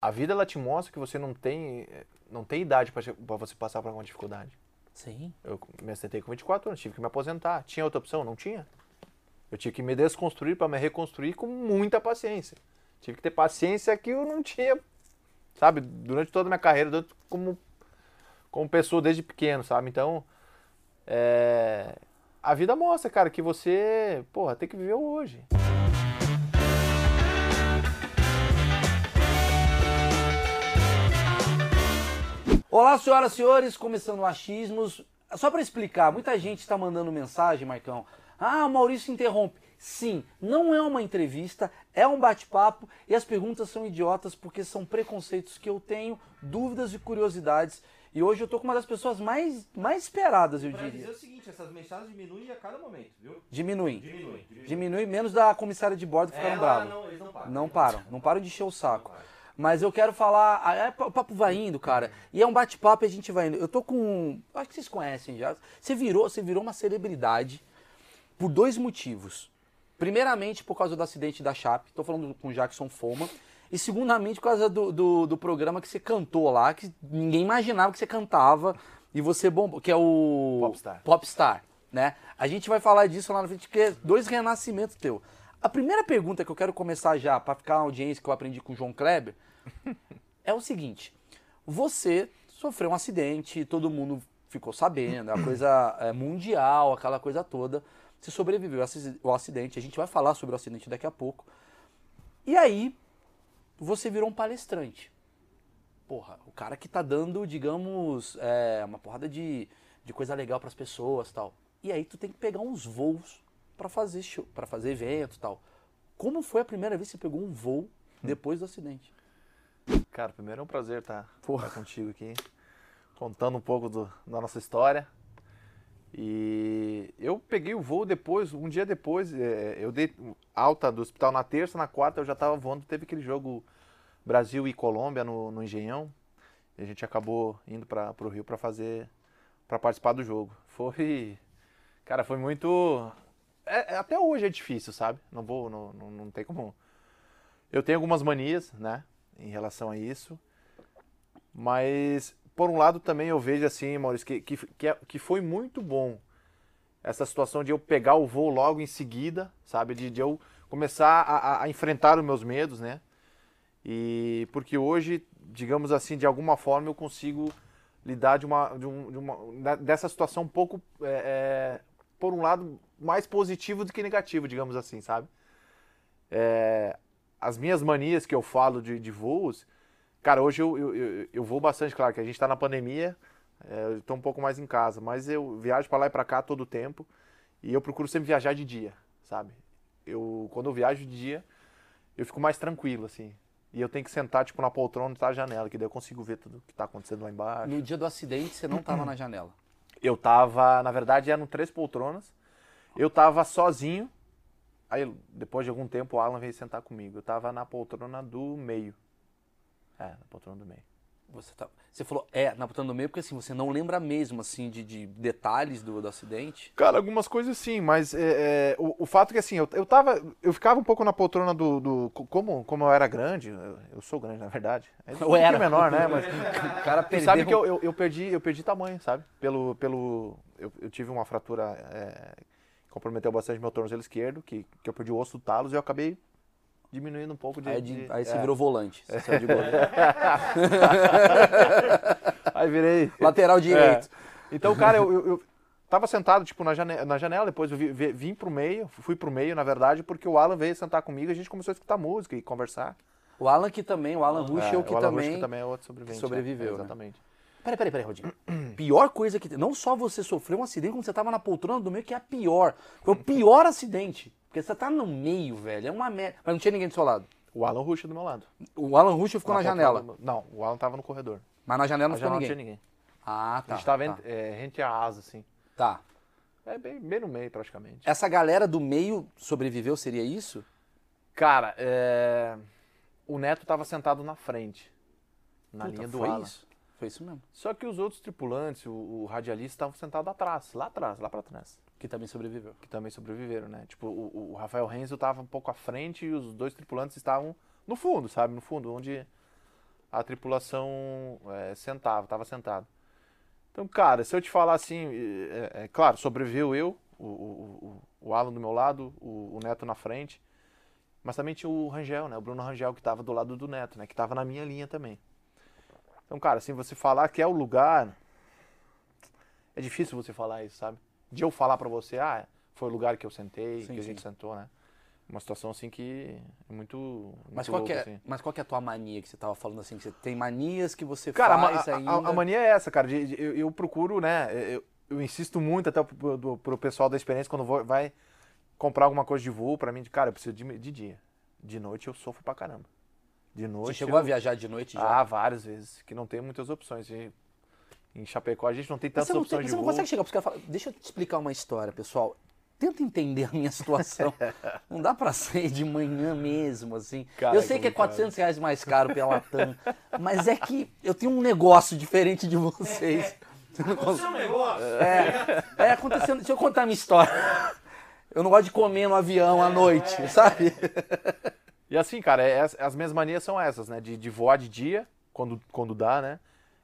A vida ela te mostra que você não tem, não tem idade para você passar por alguma dificuldade. Sim. Eu me acidentei com 24 anos, tive que me aposentar. Tinha outra opção? Não tinha. Eu tive que me desconstruir para me reconstruir com muita paciência. Tive que ter paciência que eu não tinha, sabe, durante toda a minha carreira, como, como pessoa desde pequeno, sabe? Então, é, a vida mostra, cara, que você, porra, tem que viver hoje. Olá, senhoras e senhores, começando o Achismos. Só para explicar, muita gente está mandando mensagem, Marcão. Ah, o Maurício interrompe. Sim, não é uma entrevista, é um bate-papo e as perguntas são idiotas porque são preconceitos que eu tenho, dúvidas e curiosidades. E hoje eu tô com uma das pessoas mais, mais esperadas, eu pra diria. dizer o seguinte, essas mensagens diminuem a cada momento, viu? Diminuem. Diminui. diminui. Diminui menos da comissária de bordo que ficaram Ela, bravos. não, eles não param. Não param, não param de encher o saco. Não. Mas eu quero falar. ah, é, o papo vai indo, cara. E é um bate-papo e a gente vai indo. Eu tô com. Acho que vocês conhecem já. Você virou, você virou uma celebridade por dois motivos. Primeiramente, por causa do acidente da Chape. Tô falando com o Jackson Foma. E segundamente, por causa do, do, do programa que você cantou lá, que ninguém imaginava que você cantava. E você bombou, que é o. Popstar. Popstar, né? A gente vai falar disso lá na frente, que é dois renascimentos teu. A primeira pergunta que eu quero começar já, para ficar uma audiência que eu aprendi com o João Kleber, é o seguinte: você sofreu um acidente, todo mundo ficou sabendo, é uma coisa é, mundial, aquela coisa toda. Você sobreviveu ao acidente, a gente vai falar sobre o acidente daqui a pouco. E aí, você virou um palestrante. Porra, o cara que tá dando, digamos, é, uma porrada de, de coisa legal para as pessoas tal. E aí tu tem que pegar uns voos para fazer show, para fazer eventos tal. Como foi a primeira vez que você pegou um voo depois do acidente? Cara, primeiro é um prazer estar Porra. estar contigo aqui, contando um pouco do- da nossa história. E eu peguei o voo depois, um dia depois, é, eu dei alta do hospital na terça, na quarta eu já estava voando, teve aquele jogo Brasil e Colômbia no, no Engenhão. E a gente acabou indo para o Rio para fazer, para participar do jogo. Foi, cara, foi muito, é- é- até hoje é difícil, sabe? Não vou, não, não, não tem como. Eu tenho algumas manias, né, em relação a isso. Mas, por um lado, também eu vejo assim, Maurício, que, que, que, é- que foi muito bom essa situação de eu pegar o voo logo em seguida, sabe? De, de eu começar a, a- enfrentar os meus medos, né? E porque hoje, digamos assim, de alguma forma eu consigo lidar de uma, de um, de uma dessa situação um pouco, é, é, por um lado, mais positivo do que negativo, digamos assim, sabe? É, as minhas manias que eu falo de, de voos, cara, hoje eu, eu, eu, eu vou bastante, claro que a gente está na pandemia, é, eu estou um pouco mais em casa, mas eu viajo para lá e para cá todo o tempo e eu procuro sempre viajar de dia, sabe? Eu, quando eu viajo de dia, eu fico mais tranquilo, assim. E eu tenho que sentar, tipo, na poltrona e tá a janela, que daí eu consigo ver tudo que tá acontecendo lá embaixo. No dia do acidente, você não tava na janela. Eu tava, na verdade, eram três poltronas. Eu tava sozinho. Aí, depois de algum tempo, o Alan veio sentar comigo. Eu tava na poltrona do meio. É, na poltrona do meio. Você, tá, você falou, é, na botando do meio, porque assim, você não lembra mesmo, assim, de, de detalhes do, do acidente. Cara, algumas coisas sim, mas é, é, o, o fato é que assim, eu, eu tava. Eu ficava um pouco na poltrona do. do- como, como eu era grande, eu, eu sou grande, na verdade. É um Eu era. pouquinho menor, né? Mas, O cara perdeu. sabe que eu, eu, eu perdi, eu perdi tamanho, sabe? Pelo. pelo eu, eu tive uma fratura é, comprometeu bastante meu tornozelo esquerdo, que, que eu perdi o osso do talos e eu acabei diminuindo um pouco de. Aí, de- de- aí você é. virou volante. Você saiu de goleiro. Aí virei. Lateral direito. É. Então, cara, eu, eu, eu tava sentado, tipo, na janela, na janela depois eu vi- vi- vim pro meio, fui pro meio, na verdade, porque o Alan veio sentar comigo e a gente começou a escutar música e conversar. O Alan que também, o Alan Ruschel É, que o Alan também... Ruschel também é outro sobrevivente. sobreviveu, é, né? exatamente. Peraí, peraí, peraí, Rodinho. Pior coisa que... Não só você sofreu um acidente, como você tava na poltrona do meio, que é a pior. Foi o pior acidente. Porque você tá no meio, velho. É uma merda. Mas não tinha ninguém do seu lado. O Alan Ruschel do meu lado. O Alan Ruschel ficou na, janela. poltrona do- Não, o Alan tava no corredor. Mas na janela não Na ficou janela não ninguém. tinha ninguém. Ah, A tá. gente tava tá. é, rente a asa, assim. Tá. É bem, bem no meio, praticamente. Essa galera do meio sobreviveu, seria isso? Cara, é, o Neto tava sentado na frente, na Puta, linha do foi Alan. isso. Foi isso mesmo. Só que os outros tripulantes, o, o radialista, estavam sentados atrás, lá atrás, lá pra trás. Que também sobreviveu. Que também sobreviveram, né? Tipo, o, o Rafael Renzo tava um pouco à frente e os dois tripulantes estavam no fundo, sabe? No fundo, onde a tripulação é, sentava, estava sentado. Então, cara, se eu te falar assim, é, é claro, sobreviveu eu, o, o, o, Alan do meu lado, o, o, Neto na frente, mas também tinha o Rangel, né? O Bruno Rangel que estava do lado do Neto, né? Que estava na minha linha também. Então, cara, assim, você falar que é o lugar, é difícil você falar isso, sabe? De eu falar para você, ah, foi o lugar que eu sentei, sim, que a gente sentou, né? Uma situação assim que é muito. muito mas, qual louca, é, assim. mas qual é a tua mania que você tava falando assim? Que você tem manias que você cara, faz a, ainda? A, a, mania é essa, cara. De, de, eu, eu, procuro, né? Eu, eu, insisto muito até pro, pro, pro pessoal da experiência quando vou, vai comprar alguma coisa de voo para mim, de, cara, eu preciso de, de dia. De noite eu sofro pra caramba. De noite. Você chegou eu... a viajar de noite já? Ah, várias vezes. Que não tem muitas opções. Em Chapecó a gente não tem tantas opções tem, de você voo. Você não consegue chegar para falar, deixa eu te explicar uma história, pessoal tenta entender a minha situação. Não dá pra ser de manhã mesmo, assim. Cara, eu sei que é 400 reais mais caro pela Latam, mas é que eu tenho um negócio diferente de vocês. Aconteceu um negócio. É, é acontecendo. Deixa eu contar a minha história. Eu não gosto de comer no avião à noite, é. sabe? E assim, cara, é, as minhas manias são essas, né? De, de voar de dia, quando, quando dá, né?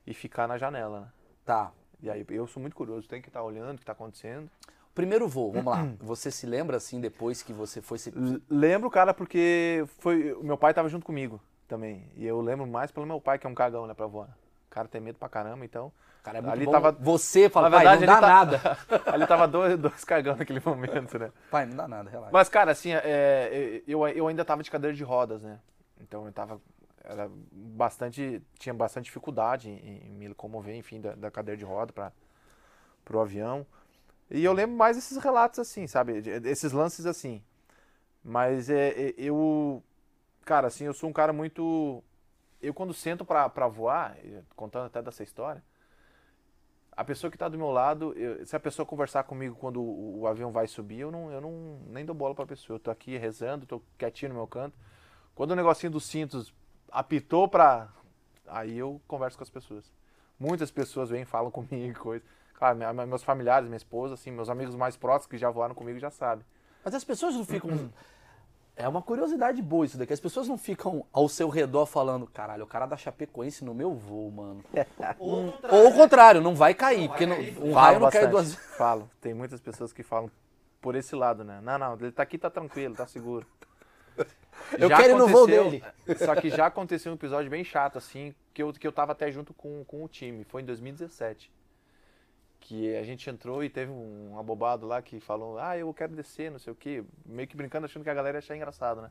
E ficar na janela, né? Tá. E aí eu sou muito curioso, tem que estar tá olhando o que está acontecendo. Primeiro voo, vamos lá. Você se lembra assim depois que você foi se... Lembro, cara, porque foi meu pai estava junto comigo também. E eu lembro mais pelo meu pai, que é um cagão, né, pra voar. O cara tem medo pra caramba, então. Cara, é muito ali bom. Tava... Você fala, Na verdade, não dá tá... nada. ali tava dois, dois cagão naquele momento, né? Pai, não dá nada, relaxa. Mas, cara, assim, é, eu, eu ainda tava de cadeira de rodas, né? Então eu tava. Era bastante. Tinha bastante dificuldade em, em me locomover, enfim, da, da cadeira de roda para pro avião. E eu lembro mais esses relatos assim, sabe? Esses lances assim. Mas é, é, eu. Cara, assim, eu sou um cara muito. Eu, quando sento pra, pra voar, contando até dessa história, a pessoa que tá do meu lado, eu, se a pessoa conversar comigo quando o, o, avião vai subir, eu não, eu não nem dou bola pra pessoa. Eu tô aqui rezando, tô quietinho no meu canto. Quando o negocinho dos cintos apitou pra. Aí eu converso com as pessoas. Muitas pessoas vêm, falam comigo, coisa. Claro, meus familiares, minha esposa, assim, meus amigos mais próximos que já voaram comigo já sabem. Mas as pessoas não ficam. É uma curiosidade boa isso daqui. As pessoas não ficam ao seu redor falando, caralho, o cara da Chapecoense no meu voo, mano. Ou, Ou o contrário, não vai cair, porque não, um raio não cai duas vezes. Falo. Tem muitas pessoas que falam por esse lado, né? Não, não, ele tá aqui, tá tranquilo, tá seguro. Eu já quero ir no voo dele. Só que já aconteceu um episódio bem chato, assim, que eu, que eu tava até junto com, com o time. Foi em 2017 que a gente entrou e teve um abobado lá que falou, ah, eu quero descer, não sei o quê, meio que brincando, achando que a galera ia achar engraçado, né?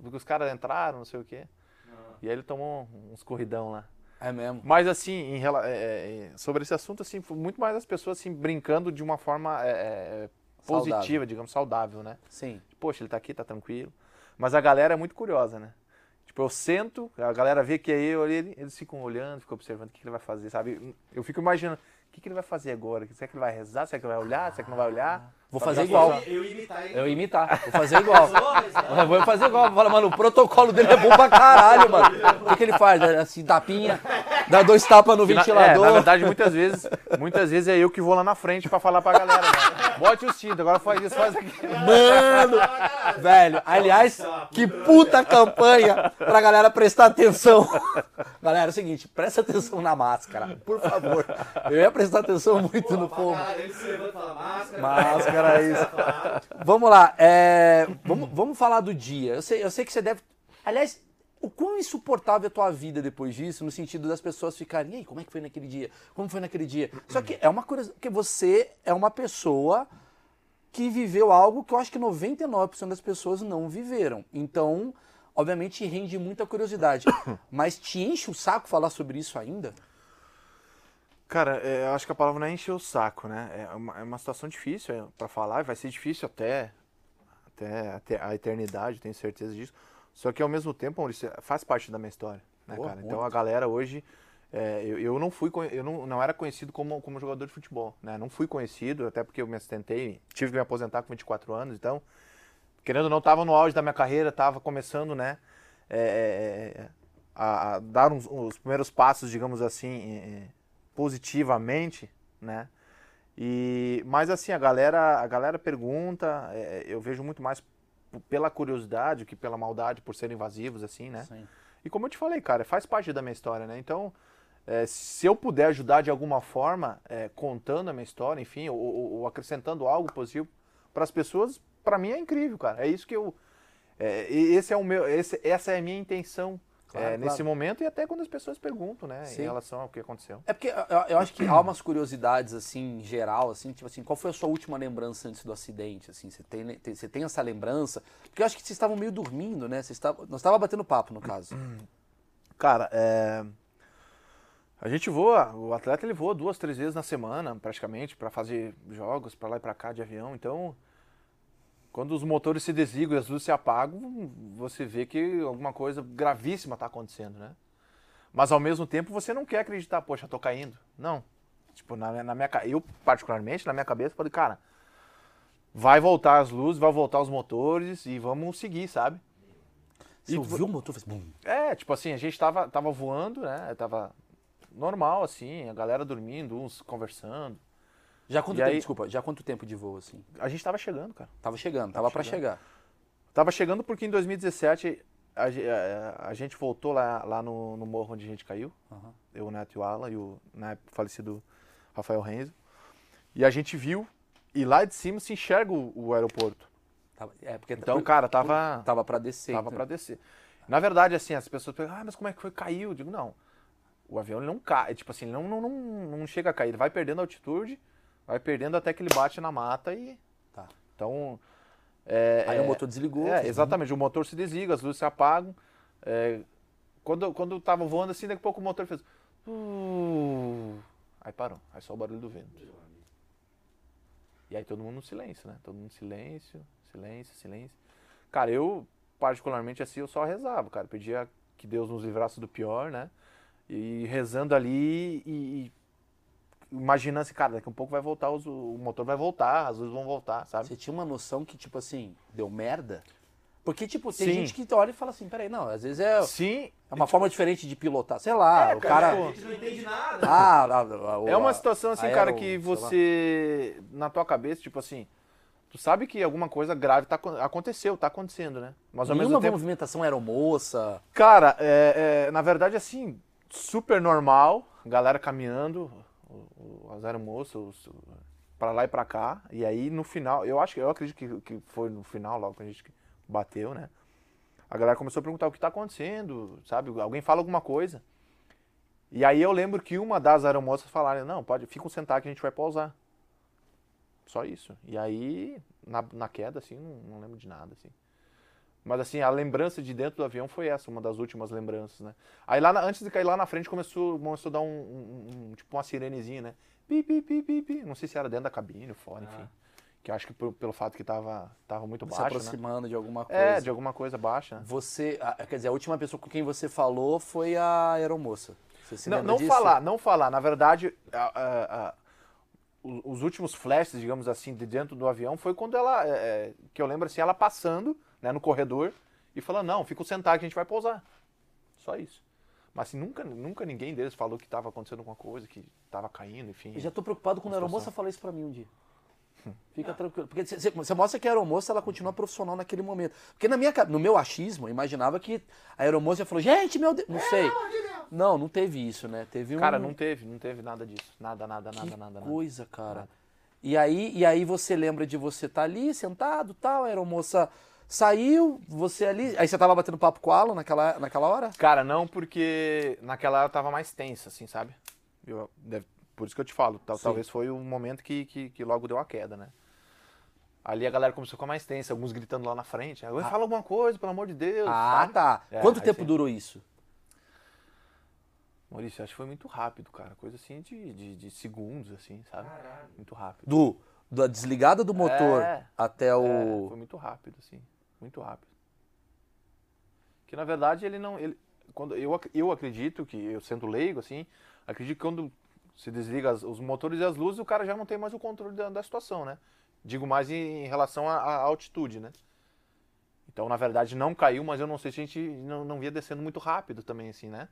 Porque os caras entraram, não sei o quê. Ah. E aí ele tomou uns corridão lá. É mesmo. Mas assim, em, é, é, sobre esse assunto, assim, foi muito mais as pessoas assim, brincando de uma forma é, é positiva, saudável. digamos, saudável, né? Sim. Poxa, ele tá aqui, tá tranquilo. Mas a galera é muito curiosa, né? Tipo, eu sento, a galera vê que é eu, eles ficam olhando, ficam observando o que ele vai fazer, sabe? Eu fico imaginando, o que, que ele vai fazer agora? Será que ele vai rezar? Será que ele vai olhar? Será que não vai olhar? Vou fazer igual. Eu, eu imitar ele. Eu imitar. Vou fazer igual. Vou fazer igual. Fala, mano, o protocolo dele é bom pra caralho, mano. O que, que ele faz? Assim, tapinha, dá dois tapas no ventilador. Na, é, na verdade, muitas vezes, muitas vezes é eu que vou lá na frente pra falar pra galera. Né? Bote o cinto, agora faz isso, faz aquilo. Mano, velho, aliás, que puta campanha pra galera prestar atenção. Galera, é o seguinte, presta atenção na máscara, por favor. Eu ia prestar atenção muito Pô, no fala, máscara. Máscara, isso. vamos lá, é, vamos, vamos falar do dia. Eu sei, eu sei que você deve... Aliás, o quão insuportável é a tua vida depois disso, no sentido das pessoas ficarem, e aí, como é que foi naquele dia? Como foi naquele dia? Só que é uma coisa, que você é uma pessoa que viveu algo que eu acho que 99% das pessoas não viveram. Então, obviamente rende muita curiosidade. Mas te enche o saco falar sobre isso ainda? Cara, é, eu acho que a palavra não é encher o saco, né? É uma, é uma situação difícil é, para falar, vai ser difícil até, até, até, a eternidade, tenho certeza disso. Só que ao mesmo tempo, Maurício, faz parte da minha história, né, Boa, cara? Então a galera hoje. É, eu, eu, não fui eu não, não era conhecido como, como jogador de futebol, né? Não fui conhecido, até porque eu me assistentei, tive que me aposentar com 24 anos, então querendo ou não, estava no auge da minha carreira, estava começando, né, é, é, é, a, a, dar uns, os primeiros passos, digamos assim, positivamente, né, e, mas assim, a galera, a galera pergunta, é, eu vejo muito mais pela curiosidade que pela maldade, por serem invasivos, assim, né. Sim. E como eu te falei, cara, faz parte da minha história, né? Então, é, se eu puder ajudar de alguma forma, é, contando a minha história, enfim, ou, ou- ou acrescentando algo positivo para as pessoas, para mim é incrível, cara. É isso que eu. é, esse é o meu, esse- essa é a minha intenção Claro, é, nesse claro. momento e até quando as pessoas perguntam, né, Sim. em relação ao que aconteceu. É porque eu, eu acho que há umas curiosidades, assim, em geral, assim, tipo assim, qual foi a sua última lembrança antes do acidente, assim, você tem, tem- você tem essa lembrança? Porque eu acho que vocês estavam meio dormindo, né, vocês estavam, nós estávamos batendo papo, no caso. Cara, é, a gente voa, o atleta ele voa duas, três vezes na semana, praticamente, para fazer jogos para lá e para cá de avião. Então, quando os motores se desligam e as luzes se apagam, você vê que alguma coisa gravíssima está acontecendo, né? Mas ao mesmo tempo você não quer acreditar, poxa, tô caindo. Não. Tipo, na, na minha, eu particularmente, na minha cabeça, falei, cara, vai voltar as luzes, vai voltar os motores e vamos seguir, sabe? Você E ouviu o motor, fez bum. É, tipo assim, a gente tava, tava voando, né? Tava normal, assim, a galera dormindo, uns conversando. Já quanto E tempo, aí- desculpa, já quanto tempo de voo, assim? A gente tava chegando, cara. Tava chegando, tava pra chegando. chegar. Tava chegando porque em 2017 a, a- a gente voltou lá, lá no, no morro onde a gente caiu. Aham. Eu, o Neto e o Alan e o época falecido Rafael Renzo. E a gente viu, e lá de cima se enxerga o, o aeroporto. Tava- é, porque Então, cara, tava. tava pra descer. Tava né? pra descer. Na verdade, assim, as pessoas perguntam, ah, mas como é que foi? Caiu? Eu digo, não. O avião não cai, tipo assim, ele não, não, não, não chega a cair, ele vai perdendo altitude, vai perdendo até que ele bate na mata e. Tá. Então. é, Aí é- o motor desligou. É, exatamente, o motor se desliga, as luzes se apagam. É, quando, quando eu tava voando assim, daqui a pouco o motor fez. "Uh", aí parou, aí só o barulho do vento. E aí todo mundo no silêncio, né? Todo mundo em silêncio, silêncio, silêncio. Cara, eu, particularmente assim, eu só rezava, cara. Pedia que Deus nos livrasse do pior, né? E rezando ali e, e imaginando assim, cara, daqui a um pouco vai voltar, os- o motor vai voltar, as luzes vão voltar, sabe? Você tinha uma noção que, tipo assim, deu merda? Porque, tipo, tem Sim. gente que olha e fala assim, peraí, não, às vezes é, Sim, é uma forma diferente de pilotar. Sei lá, É, o cara. A gente não entende nada. Ah, a- a- o- É uma situação assim, aero- cara, que você, na tua cabeça, tipo assim, tu sabe que alguma coisa grave tá, acon- aconteceu, tá acontecendo, né? Mas ao Nenhuma mesmo tempo, movimentação aeromoça. cara, é, é, na verdade, assim, super normal, galera caminhando, as aeromoças, pra lá e pra cá, e aí no final, eu acho eu acredito que, que foi no final, logo que a gente bateu, né? A galera começou a perguntar o que tá acontecendo, sabe? Alguém fala alguma coisa. E aí eu lembro que uma das aeromoças falaram, não, pode, fica sentado que a gente vai pausar. Só isso. E aí, na, na queda, assim, não, não lembro de nada, assim. Mas assim, a lembrança de dentro do avião foi essa, uma das últimas lembranças, né? Aí lá, na- antes de cair lá na frente, começou, começou a dar um, um- um- tipo uma sirenezinha, né? Pi, pi, pi, pi, pi. Não sei se era dentro da cabine ou fora, enfim. Que eu acho que por- pelo fato que tava, tava muito se baixo, né? aproximando de alguma coisa. É, de alguma coisa baixa. né? Você, quer dizer, a última pessoa com quem você falou foi a aeromoça. Você se Não, não disso? falar, não falar. Na verdade, a- a- a- os últimos flashes, digamos assim, de dentro do avião foi quando ela, é, é, que eu lembro assim, ela passando né, no corredor e falando, não, fica sentado que a gente vai pousar. Só isso. Mas assim, nunca, nunca ninguém deles falou que estava acontecendo alguma coisa, que estava caindo, enfim. Eu já tô preocupado quando a aeromoça situação. fala isso pra mim um dia. Fica tranquilo. Porque você- você mostra que a aeromoça ela continua profissional naquele momento. Porque na minha, no meu achismo, eu imaginava que a aeromoça já falou, gente, meu Deus. Não sei. Não, não teve isso, né? Teve um. Cara, não teve, não teve nada disso. Nada, nada, que nada, nada, nada. coisa, cara. Nada. E aí, e aí você lembra de você estar ali, sentado tal, a aeromoça saiu, você ali. Aí você tava batendo papo com a Alan naquela, naquela hora? Cara, não, porque naquela hora tava mais tensa, assim, sabe? Eu, deve- por isso que eu te falo, tal- talvez foi o momento que, que, que logo deu a queda, né? Ali a galera começou a ficar mais tensa, alguns gritando lá na frente. Aí, fala alguma coisa, pelo amor de Deus. Ah, sabe? tá. É, Quanto tempo sim. durou isso? Maurício, acho que foi muito rápido, cara. Coisa assim de, de, de segundos, assim, sabe? Muito rápido. Do, da desligada do motor É. até É, o. foi muito rápido, assim. Muito rápido. Que na verdade ele não. Ele, quando, eu, eu acredito que, eu sendo leigo, assim, acredito que quando se desliga as- os motores e as luzes, o cara já não tem mais o controle da, da situação, né? Digo mais em, em relação à, à altitude, né? Então, na verdade, não caiu, mas eu não sei se a gente não, não via descendo muito rápido também, assim, né?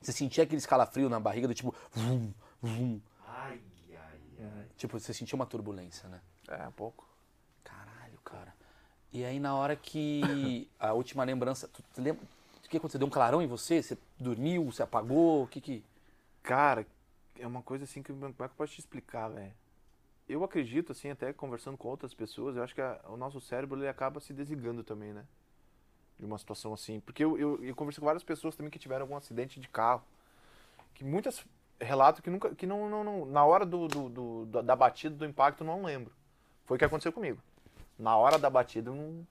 Você sentia aquele escalafrio na barriga do tipo. Vum, vum. Ai, ai, ai. Tipo, você sentia uma turbulência, né? É, um pouco. E aí na hora que. A última lembrança. Tu, tu lembra. que aconteceu? Deu um clarão em você? Você dormiu? Você apagou? O que que... Cara, é uma coisa assim que como é que eu posso te explicar, velho? Eu acredito, assim, até conversando com outras pessoas, eu acho que a- o nosso cérebro ele acaba se desligando também, né? De uma situação assim. Porque eu, eu, eu conversei com várias pessoas também que tiveram algum acidente de carro. Que muitas relatam que nunca. que não, não, não- na hora do, do, do- da batida, do impacto, não lembro. Foi o que aconteceu comigo. Na hora da batida, eu não.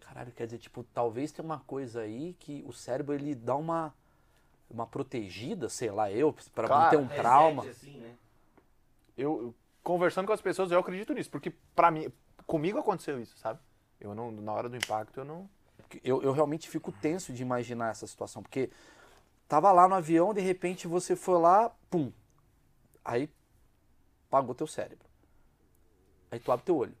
Caralho, quer dizer, tipo, talvez tenha uma coisa aí que o cérebro ele dá uma uma protegida, sei lá, eu, pra não ter um Reset, trauma. assim, né? eu eu- conversando com as pessoas, eu acredito nisso, porque pra mim, comigo aconteceu isso, sabe? Eu não, na hora do impacto, eu não. Eu, eu realmente fico tenso de imaginar essa situação, porque tava lá no avião, de repente você foi lá, pum. Aí apagou teu cérebro. Aí tu abre teu olho.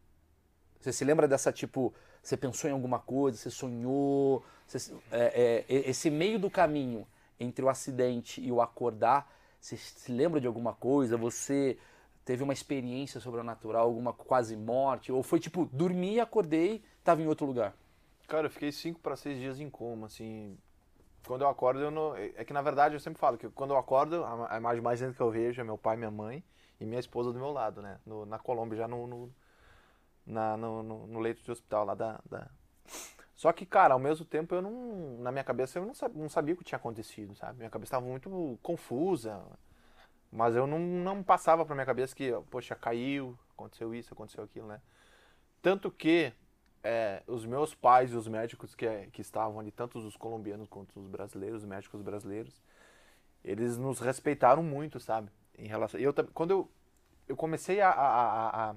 Você se lembra dessa, tipo, você pensou em alguma coisa, você sonhou, você- é, é, esse meio do caminho entre o acidente e o acordar, você se lembra de alguma coisa? Você teve uma experiência sobrenatural, alguma quase morte? Ou foi tipo, dormi, acordei, tava em outro lugar? Cara, eu fiquei cinco para seis dias em coma, assim. Quando eu acordo, eu não. É que na verdade eu sempre falo que quando eu acordo, a imagem mais linda que eu vejo é meu pai, minha mãe e minha esposa do meu lado, né? No- na Colômbia, já no, no, na- no, no- no leito de hospital lá da, da- Só que, cara, ao mesmo tempo eu não. Na minha cabeça eu não sabia, não sabia o que tinha acontecido, sabe? Minha cabeça estava muito confusa. Mas eu não, não passava pra minha cabeça que, poxa, caiu, aconteceu isso, aconteceu aquilo, né? Tanto que é, os meus pais e os médicos que, que estavam ali, tanto os colombianos quanto os brasileiros, os médicos brasileiros, eles nos respeitaram muito, sabe? Em relação, eu, quando eu, eu comecei a- a- a-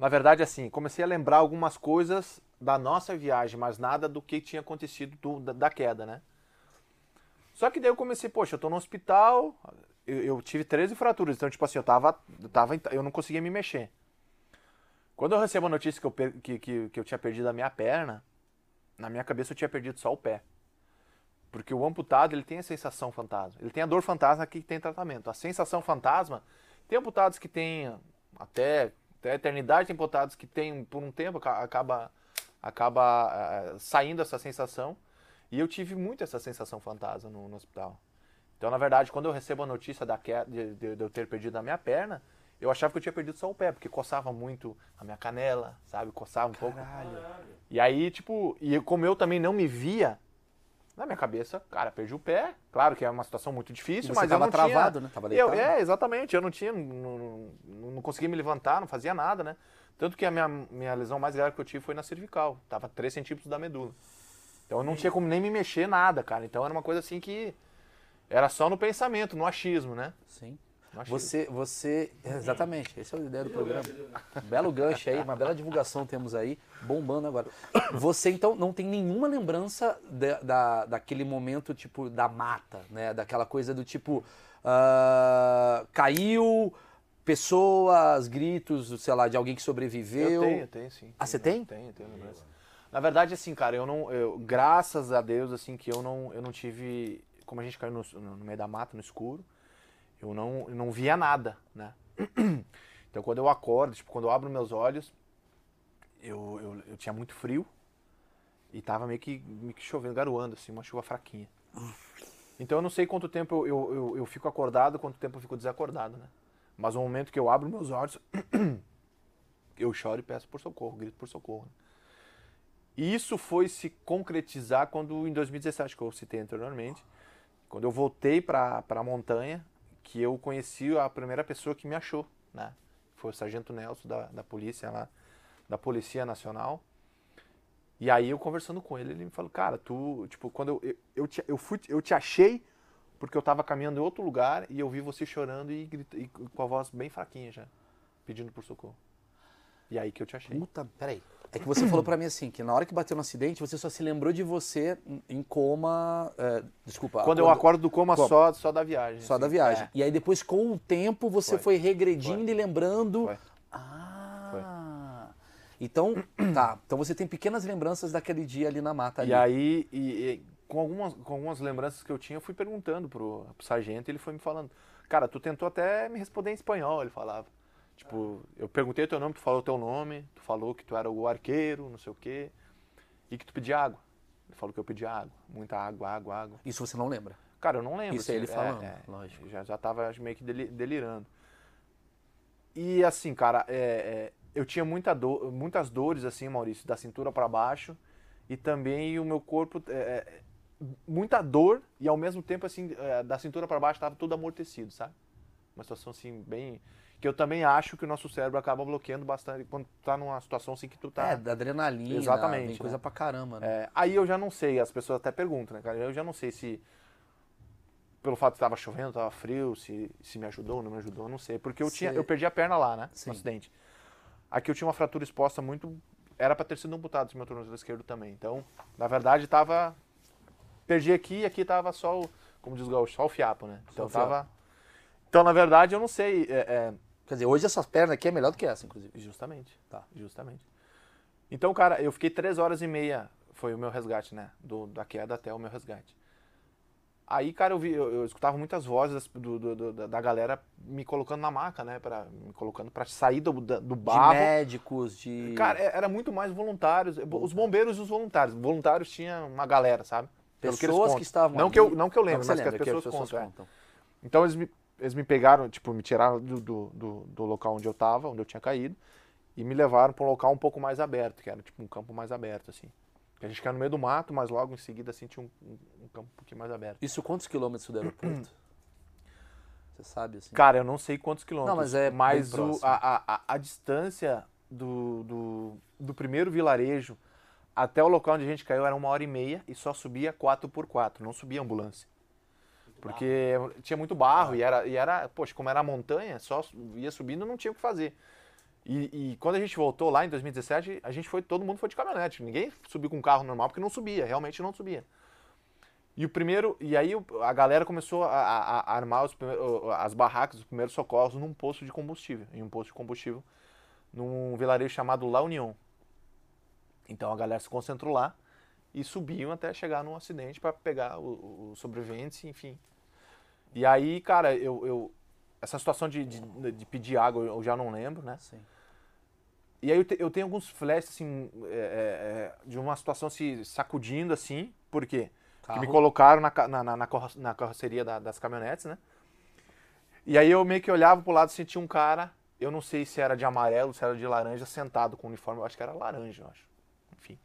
Na verdade, assim, comecei a lembrar algumas coisas da nossa viagem, mas nada do que tinha acontecido do- da, da queda, né? Só que daí eu comecei, poxa, eu tô no hospital, eu, eu tive 13 fraturas, então, tipo assim, eu tava, eu tava. Eu não conseguia me mexer. Quando eu recebo a notícia que eu, que, que, que eu tinha perdido a minha perna, na minha cabeça eu tinha perdido só o pé. Porque o amputado, ele tem a sensação fantasma. Ele tem a dor fantasma que tem tratamento. A sensação fantasma, tem amputados que tem até a eternidade, tem amputados que tem por um tempo, aca- acaba, acaba eh, saindo essa sensação. E eu tive muito essa sensação fantasma no, no hospital. Então, na verdade, quando eu recebo a notícia da queda, de, de- de eu ter perdido a minha perna, eu achava que eu tinha perdido só o pé, porque coçava muito a minha canela, sabe? Coçava um pouco. E aí, tipo, e como eu também não me via, na minha cabeça, cara, perdi o pé. Claro que é uma situação muito difícil, mas eu não travado, tinha... né? Tava Eu, deitado. é, exatamente. Eu não tinha, não, não, não conseguia me levantar, não fazia nada, né? Tanto que a minha, minha lesão mais grave que eu tive foi na cervical. Tava 3 centímetros da medula. Então eu não tinha como nem me mexer nada, cara. Então era uma coisa assim que era só no pensamento, no achismo, né? Sim. No achismo. Você, você, exatamente, essa é a ideia do programa. Um belo gancho aí, uma bela divulgação temos aí, bombando agora. Você então não tem nenhuma lembrança da, da, daquele momento tipo da mata, né? Daquela coisa do tipo ah, caiu, pessoas, gritos, sei lá, de alguém que sobreviveu. Eu tenho, eu tenho sim. Ah, você Tenho, tem? Tenho, tenho lembrança. Na verdade, assim, cara, eu não. Eu, graças a Deus, assim, que eu não, eu não tive. Como a gente caiu no, no meio da mata, no escuro, eu não, eu não via nada, né? Então quando eu acordo, tipo, quando eu abro meus olhos, eu, eu, eu tinha muito frio e tava meio que, meio que chovendo, garoando, assim, uma chuva fraquinha. Então eu não sei quanto tempo eu, eu, eu, eu fico acordado, quanto tempo eu fico desacordado, né? Mas no momento que eu abro meus olhos, eu choro e peço por socorro, grito por socorro. E isso foi se concretizar quando, em 2017, que eu citei anteriormente, quando eu voltei para a montanha, que eu conheci a primeira pessoa que me achou, né? Foi o Sargento Nelson da, da polícia lá, da Polícia Nacional. E aí eu conversando com ele, ele me falou, cara, tu, tipo, quando eu, eu, eu, te, eu, fui, eu te achei porque eu tava caminhando em outro lugar e eu vi você chorando e, grita, e com a voz bem fraquinha já, pedindo por socorro. E aí que eu te achei. Puta, peraí. É que você falou pra mim assim, que na hora que bateu no acidente, você só se lembrou de você em- coma. é, desculpa. Quando eu acordo do coma Como? só, só da viagem. Só assim. da viagem. É. E aí depois, com o tempo, você foi, Foi. regredindo e lembrando. Foi. Ah. Então, tá. Então você tem pequenas lembranças daquele dia ali na mata ali. E aí, e- e com, algumas, com algumas lembranças que eu tinha, eu fui perguntando pro, pro sargento e ele foi me falando. Cara, tu tentou até me responder em espanhol, ele falava. Tipo, eu perguntei o teu nome, tu falou o teu nome, tu falou que tu era o arqueiro, não sei o quê, e que tu pedia água. Ele falou que eu pedi água, muita água, água, água. Isso você não lembra? Cara, eu não lembro. Isso é ele assim, falando, é, lógico. Já, já tava meio que deli- delirando. E assim, cara, é, é, eu tinha muita dor, muitas dores, assim, Maurício, da cintura para baixo. E também o meu corpo. é, é, muita dor e ao mesmo tempo, assim, é, da cintura para baixo tava tudo amortecido, sabe? Uma situação assim, bem. Que eu também acho que o nosso cérebro acaba bloqueando bastante quando tá numa situação assim que tu tá. É, da adrenalina, Exatamente, tem coisa né? pra caramba, né? É, aí eu já não sei, as pessoas até perguntam, né, cara? Eu já não sei se pelo fato que estava chovendo, estava frio, se, se me ajudou ou não me ajudou, eu não sei. Porque eu, tinha, eu perdi a perna lá, né? Sim. No acidente. Aqui eu tinha uma fratura exposta muito. Era para ter sido amputado esse meu tornozelo esquerdo também. Então, na verdade, tava. Perdi aqui e aqui tava só o. Como diz o gaúcho, só o fiapo, né? Então tava. Então, na verdade, eu não sei. é- é, Quer dizer, hoje essas pernas aqui é melhor do que essa, inclusive. Justamente. Tá. Justamente. Então, cara, eu fiquei três horas e meia, foi o meu resgate, né? Do, da queda até o meu resgate. Aí, cara, eu, vi, eu, eu escutava muitas vozes do, do- do- da- galera me colocando na maca, né? Pra, me colocando pra sair do, do De barro. médicos, de. Cara, é- era muito mais voluntários. Os bombeiros e os voluntários. Voluntários tinha uma galera, sabe? Pelo pessoas contam. que estavam Não ali- que eu, não que eu lembro, mas que as pessoas, as pessoas contam. é. contam. Então eles me, eles me pegaram, tipo, me tiraram do, do, do, local onde eu tava, onde eu tinha caído, e me levaram para um local um pouco mais aberto, que era tipo um campo mais aberto, assim. A gente caiu no meio do mato, mas logo em seguida, assim, tinha um, um- um campo um pouquinho mais aberto. Isso quantos quilômetros do aeroporto? Você sabe, assim? Cara, eu não sei quantos quilômetros, Não, mas é bem o, a, a, a- distância do, do, do primeiro vilarejo até o local onde a gente caiu era uma hora e meia e só subia 4x4, não subia ambulância. Porque tinha muito barro e era, e era, poxa, como era montanha, só ia subindo não tinha o que fazer. E, e quando a gente voltou lá em 2017, a gente foi, todo mundo foi de caminhonete. Ninguém subiu com carro normal porque não subia, realmente não subia. E o primeiro, e aí a galera começou a, a- a armar os as barracas, os primeiros socorros num posto de combustível, em um posto de combustível num vilarejo chamado La União. Então a galera se concentrou lá e subiam até chegar num acidente para pegar os sobreviventes, enfim. E aí, cara, eu, eu- essa situação de, de, de pedir água eu já não lembro, né? Sim. E aí eu, te- eu tenho alguns flashes, assim, é, é, é, de uma situação se sacudindo, assim, por quê? Que me colocaram na, na, na, na carroceria da- das caminhonetes, né? E aí eu meio que olhava pro lado e sentia um cara, eu não sei se era de amarelo, se era de laranja, sentado com o uniforme, eu acho que era laranja, eu acho. Enfim,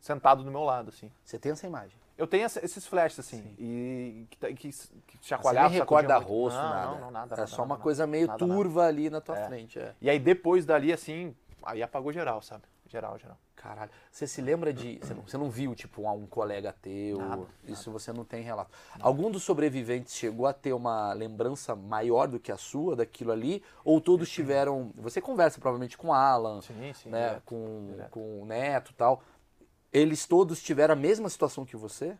sentado do meu lado, assim. Você tem essa imagem? Eu tenho esses flashes, assim, e que, que, que Você chacoalhava, nem recorda muito. rosto, não, nada. Não, não, nada. É nada, só uma nada, coisa meio nada, nada. turva ali na tua É. frente. É. E aí depois dali, assim, aí apagou geral, sabe? Geral, geral. Caralho. Você se lembra de. Você não, você não viu, tipo, um colega teu? Nada, isso você não tem relato. Algum dos sobreviventes chegou a ter uma lembrança maior do que a sua daquilo ali? Ou todos tiveram. Você conversa provavelmente com o Alan, Sim, sim. né? direto. com, direto. com o Neto e tal. Eles todos tiveram a mesma situação que você?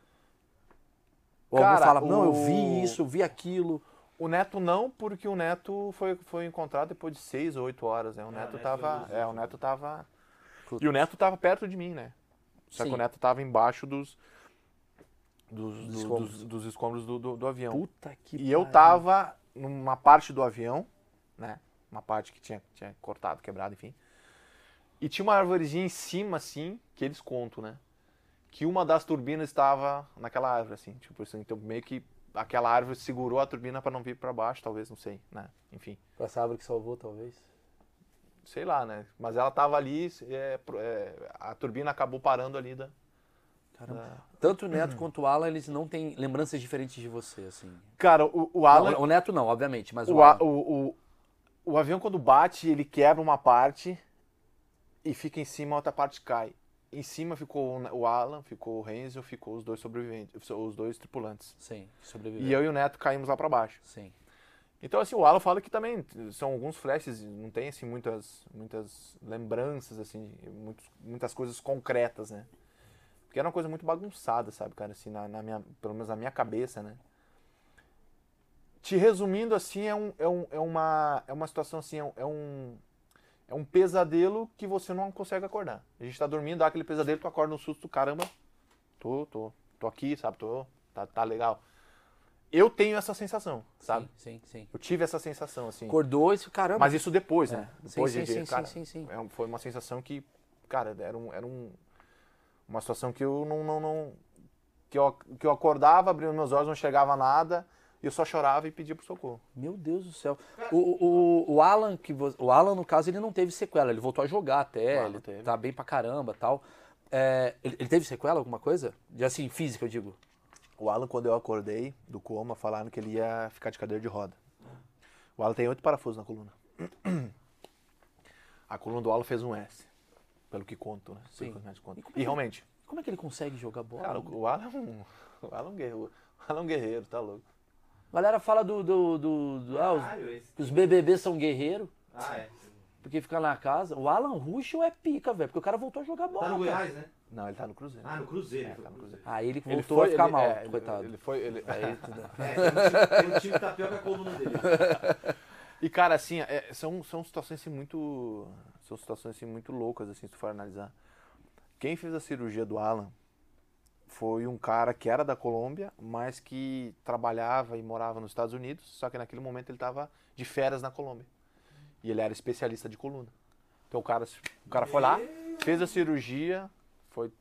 Ou Cara, fala, não, eu o- vi isso, eu vi aquilo. O Neto não, porque o Neto foi, foi encontrado depois de seis ou oito horas, né? O Neto o Neto tava. foi dos É, o. Neto tava. Putz. E o Neto tava perto de mim, né? Só Sim. que o Neto tava embaixo dos. Dos, Dos do- escombros. dos- dos escombros do, do, do avião. Puta que e eu tava numa parte do avião, né? Uma parte que tinha, tinha cortado, quebrado, enfim. E tinha uma arvorezinha em cima, assim, que eles contam, né? Que uma das turbinas estava naquela árvore, assim. Tipo assim, então meio que aquela árvore segurou a turbina para não vir para baixo, talvez, não sei, né? Enfim, Foi essa árvore que salvou, talvez. sei lá, né? Mas ela tava ali, é, é, a turbina acabou parando ali da. Caramba. Tanto o Neto quanto o Alan, eles não têm lembranças diferentes de você, assim. Cara, o, o Alan. Não, o Neto não, obviamente, mas o, O, a- o, o, o avião, quando bate, ele quebra uma parte e fica em cima, a outra parte cai. Em cima ficou o- Alan, ficou o Renzo, ficou os dois sobreviventes, os dois tripulantes. Sim, sobreviveu. E eu e o Neto caímos lá pra baixo. Sim. Então, assim, o Alan fala que também são alguns flashes, não tem, assim, muitas, muitas lembranças, assim, muitos, muitas coisas concretas, né? Porque era uma coisa muito bagunçada, sabe, cara, assim, na, na minha, pelo menos na minha cabeça, né? Te resumindo, assim, é, um, é, um, é, uma, é uma situação, assim, é um, é um, um pesadelo que você não consegue acordar. A gente tá dormindo, dá aquele pesadelo, tu acorda no susto, caramba, tô, tô, tô aqui, sabe, tô, tá, tá legal. Eu tenho essa sensação, sabe? Sim, sim, sim. Eu tive essa sensação, assim. Acordou e caramba. Mas isso depois, né? É. Depois Sim, de sim, cara, sim, sim, sim. é um- foi uma sensação que, cara, era, um, era um, uma situação que eu não, não, não... que eu, que eu acordava, abria meus olhos, não chegava nada, e eu só chorava e pedia por socorro. Meu Deus do céu. O, o, o Alan, que o Alan, no caso, ele não teve sequela, ele voltou a jogar até, ele teve. tá bem pra caramba tal. É, ele, ele teve sequela, alguma coisa? De assim, física, eu digo. O Alan, quando eu acordei do coma, falaram que ele ia ficar de cadeira de roda. O Alan tem oito parafusos na coluna. A coluna do Alan fez um S, pelo que conto, né? Pelo Sim. contam. E como é E que- realmente, Como é que ele consegue jogar bola? cara, o Alan é um, o Alan é um guerreiro. O Alan é um guerreiro, tá louco. A galera fala do. do, do, do- ah, os, Caralho, esse- que os BBB são guerreiros, Ah, é. porque fica na casa. O Alan Ruschel é pica, velho, porque o cara voltou a jogar bola. Tá no cara. Goiás, né? Não, ele tá no Cruzeiro. Ah, no Cruzeiro. É, foi tá no Cruzeiro. Aí ele Ele voltou foi- a ficar ele- mal, é, ele- coitado. Ele foi, ele, Aí, tudo- É, tem um time, tem um time que tá pior que a coluna dele. E cara, assim, é, são, são situações assim muito. São situações assim muito loucas, assim, se tu for analisar. Quem fez a cirurgia do Alan foi um cara que era da Colômbia, mas que trabalhava e morava nos Estados Unidos, só que naquele momento ele estava de férias na Colômbia. E ele era especialista de coluna. Então o cara, o cara foi lá, fez a cirurgia, foi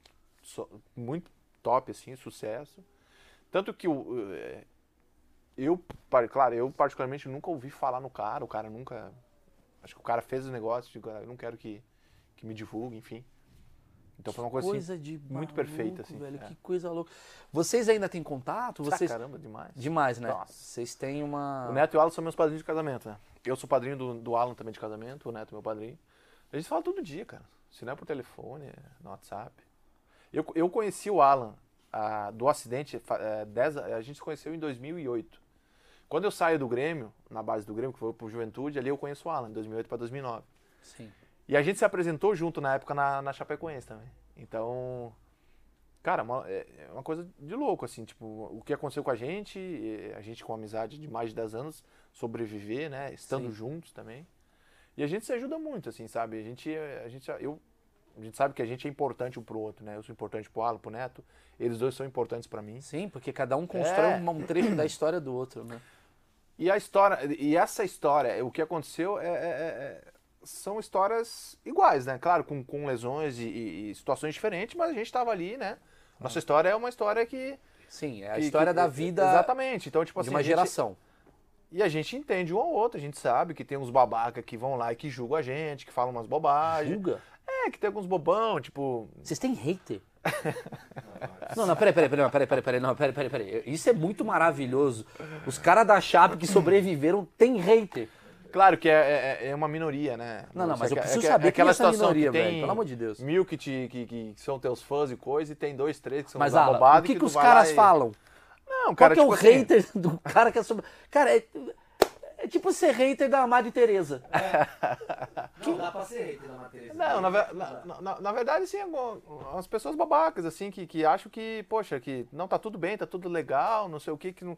so- muito top, assim, sucesso. Tanto que eh, eu, claro, eu particularmente nunca ouvi falar no cara, o cara nunca. Acho que o cara fez o negócio, "Ah, eu não quero que, que me divulgue, enfim. Então foi uma coisa, assim, de muito maluco, perfeita, assim, velho, é. que coisa louca. Vocês ainda têm contato? Vocês... Vocês caramba, demais. demais, né? Nossa. Vocês têm uma O Neto e o Alan são meus padrinhos de casamento, né? Eu sou padrinho do, do Alan também de casamento, o Neto é meu padrinho. A gente fala todo dia, cara. Se não é por telefone, é no WhatsApp. Eu, eu conheci o Alan ah, do acidente, eh, dez a a gente se conheceu em 2008. Quando eu saio do Grêmio, na base do Grêmio, que foi pro Juventude, ali eu conheço o Alan, de 2008 para 2009. Sim. E a gente se apresentou junto na época na, na Chapecoense também. Então, cara, uma- é é uma coisa de louco, assim, tipo, o que aconteceu com a gente, eh, a gente com amizade de mais de 10 anos, sobreviver, né, estando Sim. juntos também. E a gente se ajuda muito, assim, sabe? A gente, a gente, eu, a gente sabe que a gente é importante um pro outro, né? Eu sou importante pro Alan, pro Neto, eles dois são importantes para mim. Sim, porque cada um constrói É. um, trecho da história do outro, né? E a história, e essa história, o que aconteceu é, é- é- são histórias iguais, né? Claro, com, com lesões e, e- situações diferentes, mas a gente estava ali, né? Nossa história é uma história que. Sim, é a que- história que- da vida Exatamente. Então, tipo de assim. uma a gente- geração. e a gente entende um ao outro, a gente sabe que tem uns babaca que vão lá e que julgam a gente, que falam umas bobagens. Julga? É, que tem alguns bobão, tipo. Vocês têm hater? Não, não, peraí, peraí, peraí, peraí, peraí, peraí, não, peraí, peraí, peraí. Isso é muito maravilhoso. Os caras da Chape que sobreviveram têm hater. Claro que é, é- é uma minoria, né? Não, não, Você- mas eu é- preciso é- é saber quem é aquela essa situação minoria, que tem velho, pelo amor de Deus. Mil que, te, que, que são teus fãs e coisa, e tem dois, três que são Mas, Alan, abobados o que, que tu os caras e- falam? Não, Qual cara, que é tipo o assim, hater do cara que é sobre... Cara, é, é tipo ser hater da Madre Teresa. Não dá pra ser hater da matéria. Não, na, ver- na, na- na verdade, assim, umas pessoas babacas, assim, que, que acham que, poxa, que não, tá tudo bem, tá tudo legal, não sei o que, que não,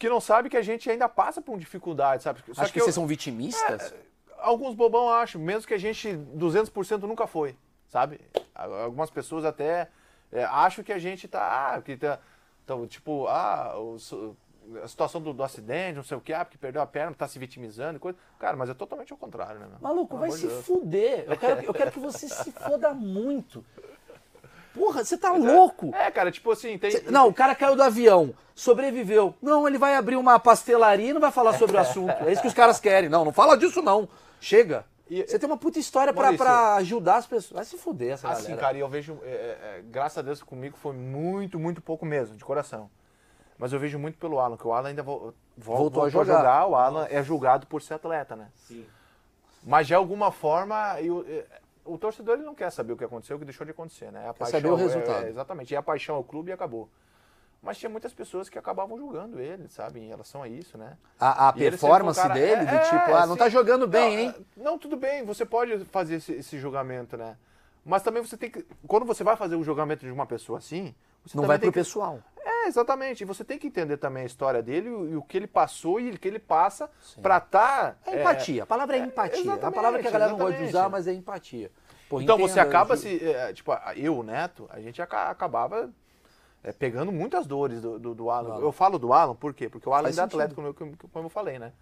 que não sabe que a gente ainda passa por dificuldade, sabe? Só Acho que, eu- vocês são vitimistas. alguns bobão acham, mesmo que a gente 200% nunca foi, sabe? Algumas pessoas até é, acham que a gente tá, ah, que tá, então, tipo, ah, a situação do, do acidente, não sei o que, ah, porque perdeu a perna, tá se vitimizando e coisa. Cara, mas é totalmente ao contrário, né? Maluco, Pelo vai se Deus. fuder. Eu quero, eu quero que você se foda muito. Porra, você tá louco. É, cara, tipo assim, tem. Cê- Não, o cara caiu do avião, sobreviveu. Não, ele vai abrir uma pastelaria e não vai falar sobre o assunto. É isso que os caras querem. Não, não fala disso não. Chega. E- Você tem uma puta história pra, Maurício. pra ajudar as pessoas. Vai se fuder essa Assim, galera. cara, e eu vejo, é, é, é, graças a Deus comigo foi muito, muito pouco mesmo, de coração. Mas eu vejo muito pelo Alan, que o Alan ainda vo, vo- Voltou a jogar. O Alan é julgado por ser atleta, né? Sim. Mas de alguma forma, e o, é, torcedor ele não quer saber o que aconteceu, o que deixou de acontecer, né? A Quer saber o resultado. é- é, exatamente. E a paixão ao clube e acabou. Mas tinha muitas pessoas que acabavam julgando ele, sabe, em relação a isso, né? A, a performance um cara- dele, do é, tipo, ah, não tá jogando bem, Não, hein? Não, tudo bem, você pode fazer esse, esse julgamento, né? Mas também você tem que. Quando você vai fazer o julgamento de uma pessoa assim, você Não vai pro que, pessoal. É, exatamente. E você tem que entender também a história dele e o, que ele passou e o que ele passa pra estar. É empatia. A palavra é empatia. É exatamente, palavra que a galera não gosta de usar, exatamente. mas é empatia. Pô, Então você entenda, acaba Ju- se. é, tipo, a- eu, o Neto, a gente aca- acabava é, pegando muitas dores do, do, do Alan. Eu falo do Alan, por quê? Porque o Alan Faz ainda é atleta, como eu, como- eu falei, né?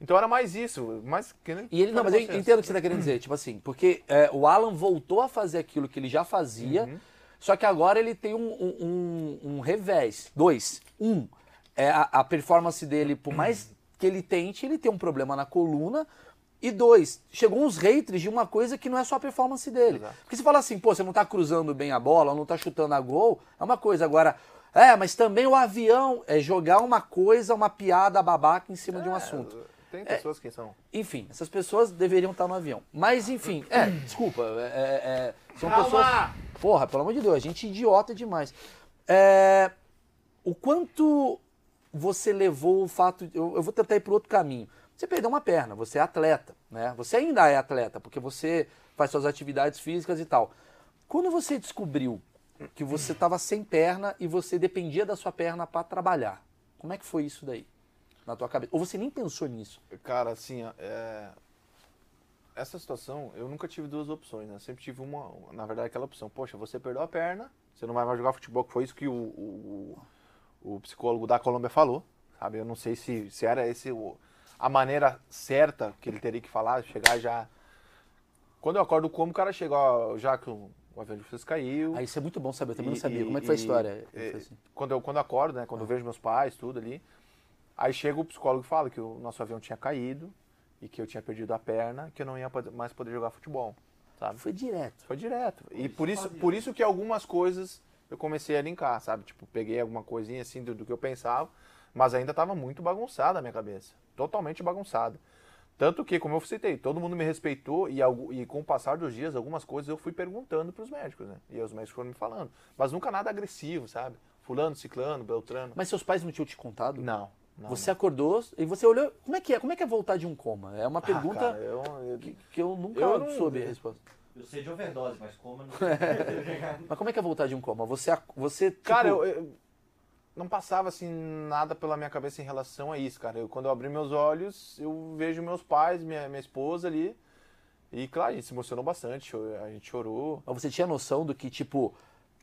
Então era mais isso. Mais, que nem E ele, não, mas eu entendo o que você tá querendo dizer. Tipo assim, porque é, o Alan voltou a fazer aquilo que ele já fazia, Uhum. Só que agora ele tem um, um, um- um revés. Dois. Um, é a, a performance dele, por mais que ele tente, ele tem um problema na coluna. E dois, chegou uns haters de uma coisa que não é só a performance dele. Exato. Porque você fala assim, pô, você não tá cruzando bem a bola, não tá chutando a gol, é uma coisa. Agora, é, mas também o avião é jogar uma coisa, uma piada babaca em cima de um assunto. Tem pessoas que são. Enfim, essas pessoas deveriam estar no avião. Mas, enfim, é, desculpa, é, é, é, são pessoas. Porra, pelo amor de Deus, a gente é idiota demais. É, o quanto você levou o fato. Eu, eu vou tentar ir para outro caminho. Você perdeu uma perna, você é atleta, né? Você ainda é atleta, porque você faz suas atividades físicas e tal. Quando você descobriu que você estava sem perna e você dependia da sua perna para trabalhar, como é que foi isso daí? Na tua cabeça? Ou você nem pensou nisso? Cara, assim, é... essa situação, eu nunca tive duas opções, né? Sempre tive uma, na verdade, aquela opção. Poxa, você perdeu a perna, você não vai mais jogar futebol, que foi isso que o, o, o- o psicólogo da Colômbia falou, sabe? Eu não sei se, se era esse o- a maneira certa que ele teria que falar, chegar já... Quando eu acordo como, o cara chega, ó, já que o, avião de vocês caiu... Ah, isso é muito bom saber, eu também não E- sabia. e- Como é que foi a e- história? é, Foi assim. quando, eu, quando eu acordo, né? Quando eu vejo meus pais, tudo ali. Aí chega o psicólogo e fala que o nosso avião tinha caído e que eu tinha perdido a perna, que eu não ia pod- mais poder jogar futebol, sabe? Foi direto. Foi direto. E isso por isso, por isso que algumas coisas eu comecei a linkar, sabe? Tipo, peguei alguma coisinha assim do, do que eu pensava, mas ainda estava muito bagunçada a minha cabeça. Totalmente bagunçada. Tanto que, como eu citei, todo mundo me respeitou e, e com o passar dos dias, algumas coisas eu fui perguntando para os médicos, né? E os médicos foram me falando. Mas nunca nada agressivo, sabe? Fulano, ciclano, beltrano. Mas seus pais não tinham te contado? Não. não Você acordou e você olhou. Como é que é? Como é que é voltar de um coma? É uma Ah, pergunta cara, eu, eu- que, que eu nunca eu não- soube a resposta. Eu sei de overdose, mas como eu não Mas como é que é voltar de um coma? Você, você tipo, Cara, eu, eu- não passava assim nada pela minha cabeça em relação a isso, cara. Eu, quando eu abri meus olhos, eu vejo meus pais, minha, minha esposa ali. E claro, a gente se emocionou bastante, a gente chorou. Mas você tinha noção do que, tipo,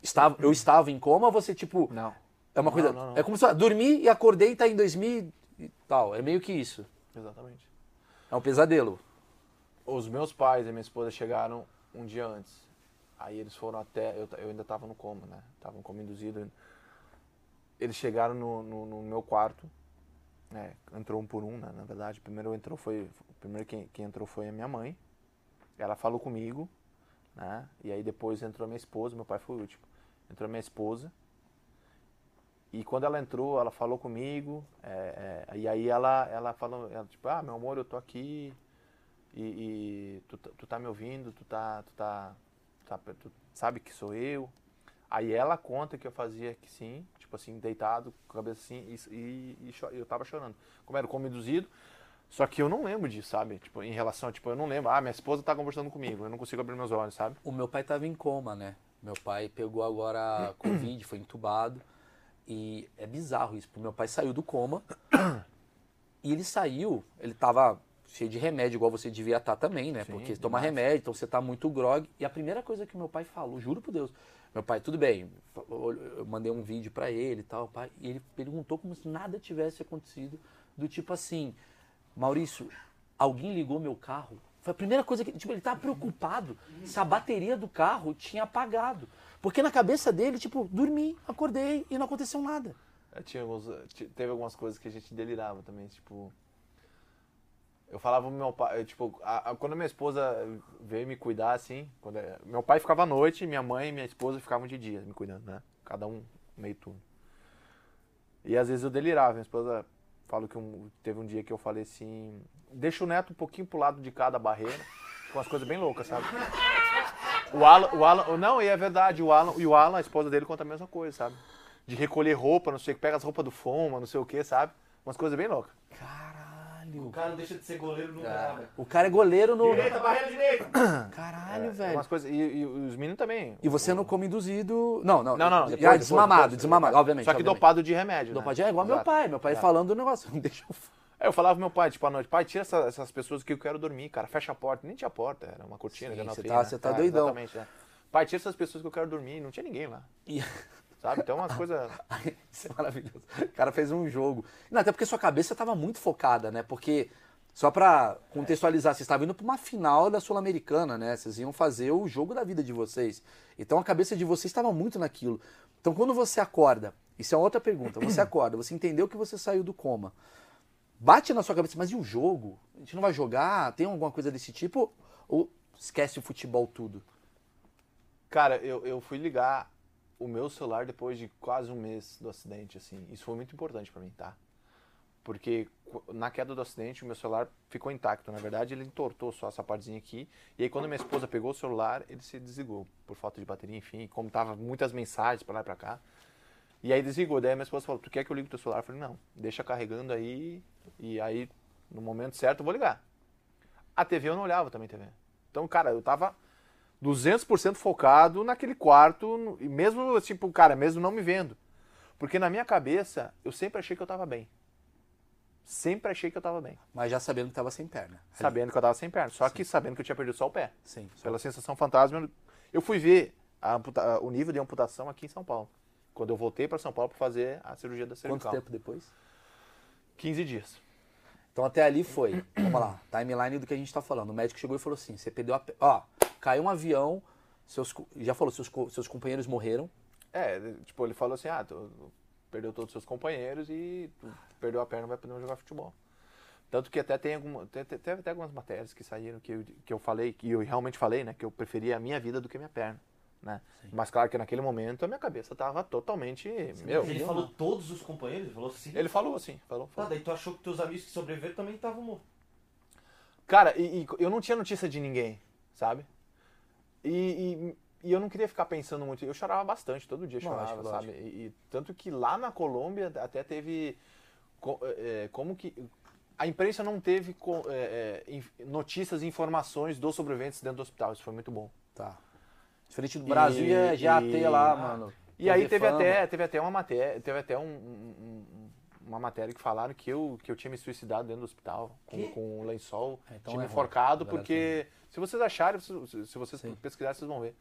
estava, eu estava em coma ou você, tipo, Não. é uma coisa. Não, não, não. É como se eu dormi e acordei e tá em 2000 e tal. É meio que isso. Exatamente. É um pesadelo. Os meus pais e minha esposa chegaram um dia antes. Aí eles foram até. Eu, eu ainda tava no coma, né? Tava no coma induzido. Eles chegaram no, no, no meu quarto. né? entrou um por um, né? Na verdade. Primeiro entrou foi. Primeiro quem, quem entrou foi a minha mãe. Ela falou comigo, né? E aí depois entrou minha esposa, meu pai foi o último. Entrou minha esposa. E quando ela entrou, ela falou comigo. é, é, e aí ela, ela falou, ela, tipo, ah, meu amor, eu tô aqui e, e tu, tu tá me ouvindo, tu tá, tu tá, tu tá- tu sabe que sou eu. Aí ela conta que eu fazia que sim, tipo assim, deitado, com a cabeça assim, e, e, e eu tava chorando. Como era como induzido, só que eu não lembro disso, sabe? Tipo, em relação, tipo, eu não lembro, ah, minha esposa tá conversando comigo, eu não consigo abrir meus olhos, sabe? O meu pai estava em coma, né? Meu pai pegou agora Covid, foi entubado. E é bizarro isso, porque meu pai saiu do coma. e ele saiu, ele tava cheio de remédio, igual você devia estar também, né? Sim, porque toma demais. remédio, então você tá muito grog. E a primeira coisa que meu pai falou, juro por Deus, meu pai, tudo bem, eu mandei um vídeo pra ele e tal, pai, e ele perguntou como se nada tivesse acontecido, do tipo assim, Maurício, alguém ligou meu carro? Foi a primeira coisa que. Tipo, ele tava preocupado se a bateria do carro tinha apagado. Porque na cabeça dele, tipo, dormi, acordei e não aconteceu nada. É, tinha alguns- teve algumas coisas que a gente delirava também, tipo. Eu falava pro meu pai, eu, tipo, a- a- quando minha esposa veio me cuidar, assim, quando, é- meu pai ficava à noite, minha mãe e minha esposa ficavam de dia me cuidando, né? Cada um meio turno. E às vezes eu delirava, minha esposa fala que um- teve um dia que eu falei assim, deixa o neto um pouquinho pro lado de cada barreira, com as coisas bem loucas, sabe? O Alan, o Alan, não, e é verdade, o Alan, e o Alan, a esposa dele conta a mesma coisa, sabe? De recolher roupa, não sei o que, pega as roupas do Foma, não sei o que, sabe? Umas coisas bem loucas. Caralho. O cara não deixa de ser goleiro nunca, Ah, nada. O cara é goleiro no. Direita, barreira direita! Caralho, É, velho. Umas coisas, e, e os meninos também. E você não come induzido. Não, não. Não, não, Já depois, desmamado, depois, desmamado, depois. obviamente. Só que obviamente. dopado de remédio, né? Dopadinho é igual meu Exato. pai. Meu pai Exato. falando do negócio. Não deixa eu. É, eu falava pro meu pai, tipo, à noite, pai, tira essa- essas pessoas que eu quero dormir, cara, fecha a porta. Nem tinha porta, era uma cortina, Sim, uma você fria, tá- né? você tá É, doidão. Exatamente, é. Pai, tira essas pessoas que eu quero dormir, não tinha ninguém lá, E- sabe? Então umas coisas... Isso é maravilhoso. O cara fez um jogo. Não, até porque sua cabeça tava muito focada, né? Porque Só pra contextualizar, vocês estavam indo pra uma final da Sul-Americana, né? Vocês iam fazer o jogo da vida de vocês. Então a cabeça de vocês estava muito naquilo. Então quando você acorda, isso é outra pergunta, você acorda, você entendeu que você saiu do coma. Bate na sua cabeça, mas e o jogo? A gente não vai jogar? Tem alguma coisa desse tipo? Ou esquece o futebol tudo? Cara, eu, eu fui ligar o meu celular depois de quase um mês do acidente, assim. Isso foi muito importante pra mim, tá? Porque na queda do acidente o meu celular ficou intacto. Na verdade, ele entortou só essa partezinha aqui. E aí, quando minha esposa pegou o celular, ele se desligou por falta de bateria, enfim. Como tava muitas mensagens pra lá e pra cá. E aí desligou. Daí minha esposa falou: Tu quer que eu ligue o teu celular? Eu falei: Não, deixa carregando aí. E aí, no momento certo, eu vou ligar. A TV eu não olhava também, TV. Então, cara, eu tava 200% focado naquele quarto, e mesmo, tipo, cara, mesmo não me vendo. Porque na minha cabeça, eu sempre achei que eu tava bem. Sempre achei que eu tava bem. Mas já sabendo que tava sem perna. Ali. Sabendo que eu tava sem perna. Só que sabendo que eu tinha perdido só o pé. Sim. Pela sensação fantasma, eu- fui ver a o nível de amputação aqui em São Paulo. Quando eu voltei para São Paulo para fazer a cirurgia da Quanto cervical. tempo depois? 15 dias. Então até ali foi, vamos lá, timeline do que a gente tá falando. O médico chegou e falou assim: você perdeu a. Ó, caiu um avião, seus, já falou, seus, seus companheiros morreram. É, tipo, ele falou assim, ah, tu perdeu todos os seus companheiros e tu perdeu a perna, não vai poder jogar futebol. Tanto que até tem alguma, te- te- teve até algumas matérias que saíram que eu, que eu falei, que eu realmente falei, né, que eu preferia a minha vida do que a minha perna, né? Mas claro que naquele momento a minha cabeça tava totalmente, meu, Mas ele falou todos os companheiros? Ele falou sim? ele falou assim, falou, Ah, falou. daí tu achou que teus amigos que sobreviveram também estavam mortos. Cara, e, e eu não tinha notícia de ninguém, sabe? E, e- e eu não queria ficar pensando muito. Eu chorava bastante, todo dia Lógico, chorava, lógico. sabe? E, e tanto que lá na Colômbia até teve. co- é, como que. A imprensa não teve co- é, é, notícias e informações dos sobreviventes dentro do hospital. Isso foi muito bom. Tá. Diferente do Brasil, ia E- já e- ter lá, mano. E aí teve fama. até, teve até uma matéria, teve até um- um- um- uma matéria que falaram que eu, que eu tinha me suicidado dentro do hospital com, com um lençol, É, então tinha me enforcado, porque se vocês acharem, se, se vocês Sim. pesquisarem, vocês vão ver.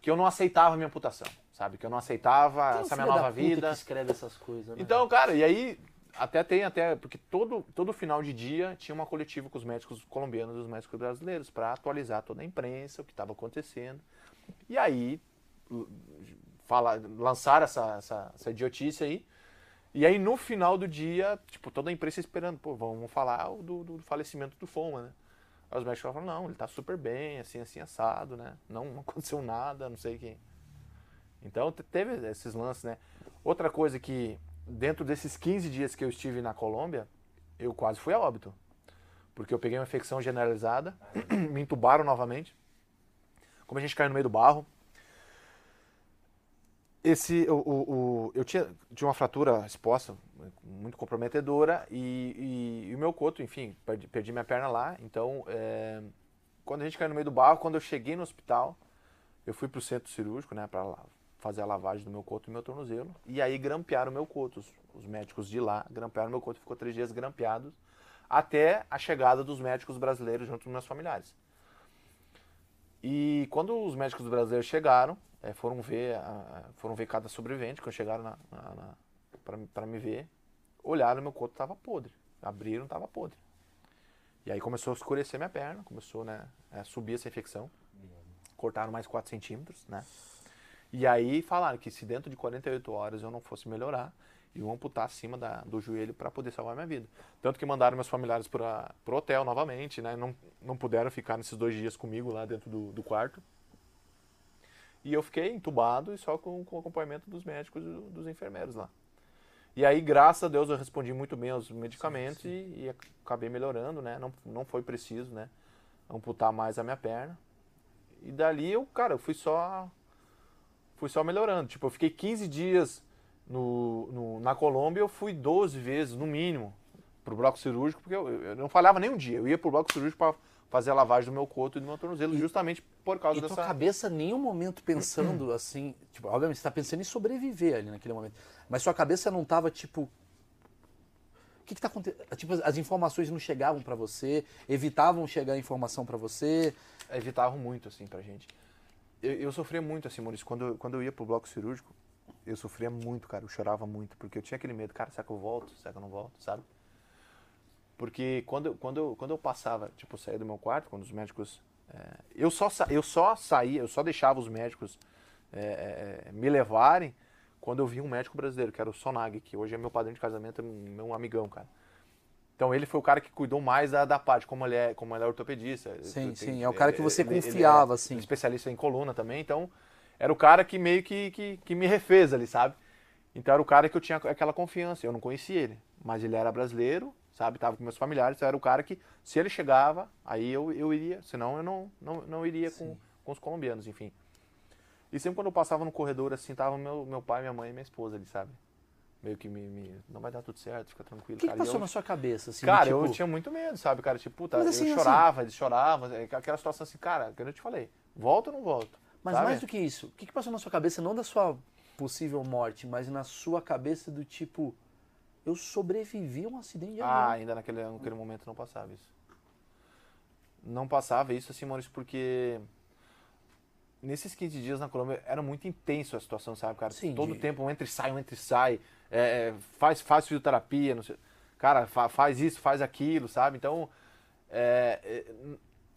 Que eu não aceitava a minha amputação, sabe? Que eu não aceitava essa minha nova vida. que escreve essas coisas, né? Então, cara, e aí até tem até porque todo todo final de dia tinha uma coletiva com os médicos colombianos e os médicos brasileiros para atualizar toda a imprensa o que estava acontecendo. E aí fala, lançaram essa, essa, essa idiotice aí. E aí no final do dia, tipo, toda a imprensa esperando, pô, vamos falar o do, do falecimento do Foma, né? Aí os médicos falaram, não, ele tá super bem, assim, assim, assado, né? Não, aconteceu nada, não sei quem. Então te- teve esses lances, né? Outra coisa que, dentro desses 15 dias que eu estive na Colômbia, eu quase fui a óbito. Porque eu peguei uma infecção generalizada, me entubaram novamente. Como a gente caiu no meio do barro. Esse, o, o, o- eu tinha, tinha uma fratura exposta, muito comprometedora, e, e- e o meu coto, enfim, perdi, perdi minha perna lá. Então, é, quando a gente caiu no meio do barro, quando eu cheguei no hospital, eu fui pro centro cirúrgico, né, para fazer a lavagem do meu coto e meu tornozelo. E aí grampearam o meu coto. Os, os médicos de lá grampearam meu coto. Ficou três dias grampeado até a chegada dos médicos brasileiros junto com meus familiares. E quando os médicos brasileiros chegaram, eh, foram ver, a- foram ver cada sobrevivente, quando chegaram na, para me ver, olharam meu coto estava podre. Abriram, estava podre. E aí começou a escurecer minha perna, começou né, a subir essa infecção. Cortaram mais 4 centímetros, né? E aí falaram que se dentro de 48 horas eu não fosse melhorar, iam amputar acima da- do joelho para poder salvar minha vida. Tanto que mandaram meus familiares para o hotel novamente, né? Não, não puderam ficar nesses dois dias comigo lá dentro do, do quarto. E eu fiquei entubado e só com, com o acompanhamento dos médicos e do- dos enfermeiros lá. E aí, graças a Deus, eu respondi muito bem aos medicamentos E, e acabei melhorando, né? Não, não foi preciso, né? Amputar mais a minha perna. E dali eu, cara, eu fui só fui só melhorando. Tipo, eu fiquei 15 dias no, no- na Colômbia, eu fui 12 vezes, no mínimo, pro bloco cirúrgico, porque eu, eu não falhava nem um dia. Eu ia pro bloco cirúrgico para fazer a lavagem do meu coto e do meu tornozelo, justamente por causa E tua dessa. cabeça, em nenhum momento pensando assim, tipo, obviamente você tá pensando em sobreviver ali naquele momento. Mas sua cabeça não tava tipo. O que que tá acontecendo? Tipo, as informações não chegavam pra você, evitavam chegar a informação pra você. evitavam muito, assim, pra gente. Eu, eu sofria muito, assim, Maurício, quando, quando eu ia pro bloco cirúrgico, eu sofria muito, cara, eu chorava muito, porque eu tinha aquele medo, cara, será que eu volto? Será que eu não volto, sabe? Porque quando, eu- quando, eu, quando eu passava, tipo, eu saía do meu quarto, quando os médicos. é, eu, só, eu só saía, eu só deixava os médicos é, é, me levarem quando eu vi um médico brasileiro, que era o Sonag, que hoje é meu padrinho de casamento, é meu amigão, cara. Então ele foi o cara que cuidou mais da, da parte, como ele é, como ele é ortopedista. Sim, sim, é o cara que você ele- confiava, é assim. especialista em coluna também, então era o cara que meio que, que, que me refez ali, sabe? Então era o cara que eu tinha aquela confiança. Eu não conhecia ele, mas ele era brasileiro, sabe? Tava com meus familiares, então era o cara que, se ele chegava, aí eu, eu iria, senão eu não, não, não iria com, com os colombianos, enfim. E sempre quando eu passava no corredor, assim, tava meu, meu pai, minha mãe e minha esposa ali, sabe? Meio que me, me- não vai dar tudo certo, fica tranquilo, O que, que cara. Passou eu- na sua cabeça? Assim, Cara, tipo, eu tinha muito medo, sabe, cara? Tipo, puta, Mas eu assim, assim- chorava, eles choravam, é aquela situação assim, cara, que eu te falei, volto ou não volto? Mas sabe? mais do que isso, o que, que passou na sua cabeça, não da sua possível morte, mas na sua cabeça do tipo, eu sobrevivi a um acidente de Ah, avião. ainda naquele, naquele momento não passava isso. Não passava isso, assim, Maurício, porque nesses 15 dias na Colômbia era muito intenso a situação, sabe, cara? Sim, Todo de- tempo um entra e sai, um entra e sai, é, é, faz, faz fisioterapia, não sei, cara, fa- faz isso, faz aquilo, sabe? Então, é, é,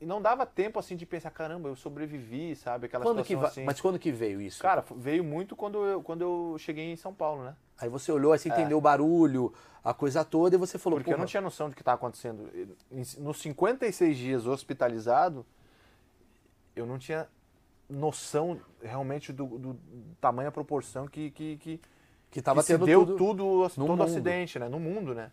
e não dava tempo, assim, de pensar, caramba, eu sobrevivi, sabe? Aquela Quando que situação va- assim. Mas quando que veio isso? Cara, veio muito quando eu, quando eu cheguei em São Paulo, né? Aí você olhou, aí você entendeu o barulho, a coisa toda, e você falou, Porque eu não "Porra, tinha noção do que estava acontecendo. Nos 56 dias hospitalizado, eu não tinha noção realmente do, do tamanho e proporção que, que, que, que tava que se tendo deu tudo. tudo, todo mundo. acidente, né? No mundo, né?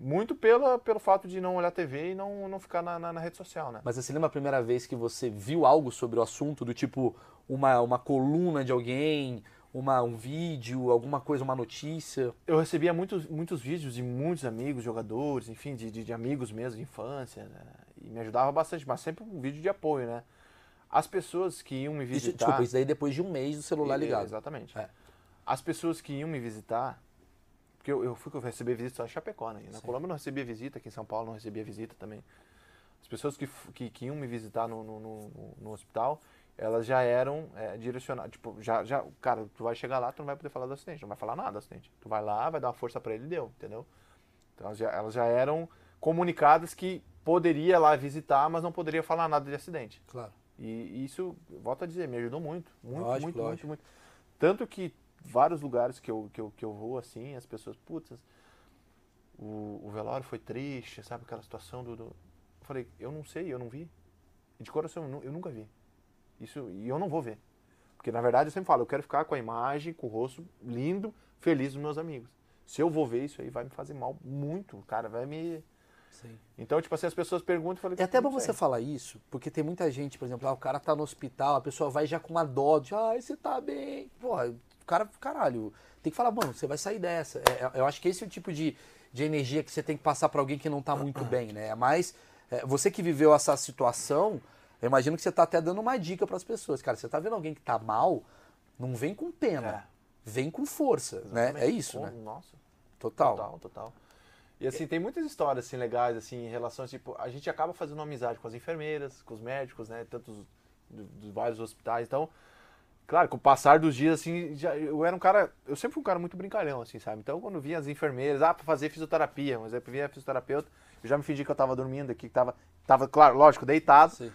Muito pela, pelo fato de não olhar TV e não, não ficar na, na, na rede social, né? Mas você lembra a primeira vez que você viu algo sobre o assunto, do tipo uma, uma coluna de alguém, uma, um vídeo, alguma coisa, uma notícia? Eu recebia muitos, muitos vídeos de muitos amigos, jogadores, enfim, de, de, de amigos mesmo de infância, né? E me ajudava bastante, mas sempre um vídeo de apoio, né? As pessoas que iam me Isso, visitar... desculpa, isso daí depois de um mês do celular ligado. Exatamente. É. As pessoas que iam me visitar, porque eu, eu fui receber visita só em Chapecó, né? Na Sim. Colômbia eu não recebia visita, aqui em São Paulo não recebia visita também. As pessoas que, que, que iam me visitar no, no, no- no- hospital, elas já eram é, direcionadas. Tipo, já, já, cara, tu vai chegar lá, tu não vai poder falar do acidente, não vai falar nada do acidente. Tu vai lá, vai dar uma força pra ele e deu, entendeu? Então elas já, elas já eram comunicadas que poderia lá visitar, mas não poderia falar nada de acidente. Claro. E isso, volto a dizer, me ajudou muito. Muito, Lógico, muito, lógico. muito, muito. Tanto que vários lugares que eu, que eu, que eu vou assim, as pessoas, putz, o, o velório foi triste, sabe? Aquela situação do, do- Eu falei, eu não sei, eu não vi. E de coração, eu, eu nunca vi. Isso, e eu não vou ver. Porque na verdade eu sempre falo, eu quero ficar com a imagem, com o rosto lindo, feliz dos meus amigos. Se eu vou ver isso aí, vai me fazer mal muito, cara, vai me. Sim. Então, tipo assim, as pessoas perguntam e falei, É até bom "Não você sei." falar isso, porque tem muita gente, por exemplo, ah, o cara tá no hospital, a pessoa vai já com uma dó de, ai, você tá bem. Porra, cara, caralho, tem que falar, mano, você vai sair dessa. É, é, eu acho que esse é o tipo de, de energia que você tem que passar pra alguém que não tá muito bem, né? Mas é, você que viveu essa situação, eu imagino que você tá até dando uma dica pras pessoas. Cara, você tá vendo alguém que tá mal, não vem com pena, É. vem com força, né? Exatamente. É isso, Pô, né? Nossa. Total. Total, total. E assim, tem muitas histórias assim legais assim em relação tipo, a gente acaba fazendo uma amizade com as enfermeiras, com os médicos, né, tantos vários hospitais. Então, claro, com o passar dos dias assim, já, eu era um cara, eu sempre fui um cara muito brincalhão assim, sabe? Então, quando vinha as enfermeiras, ah, para fazer fisioterapia, mas aí vinha a fisioterapeuta, eu já me fingi que eu tava dormindo aqui, que tava tava claro, lógico, deitado, Sim.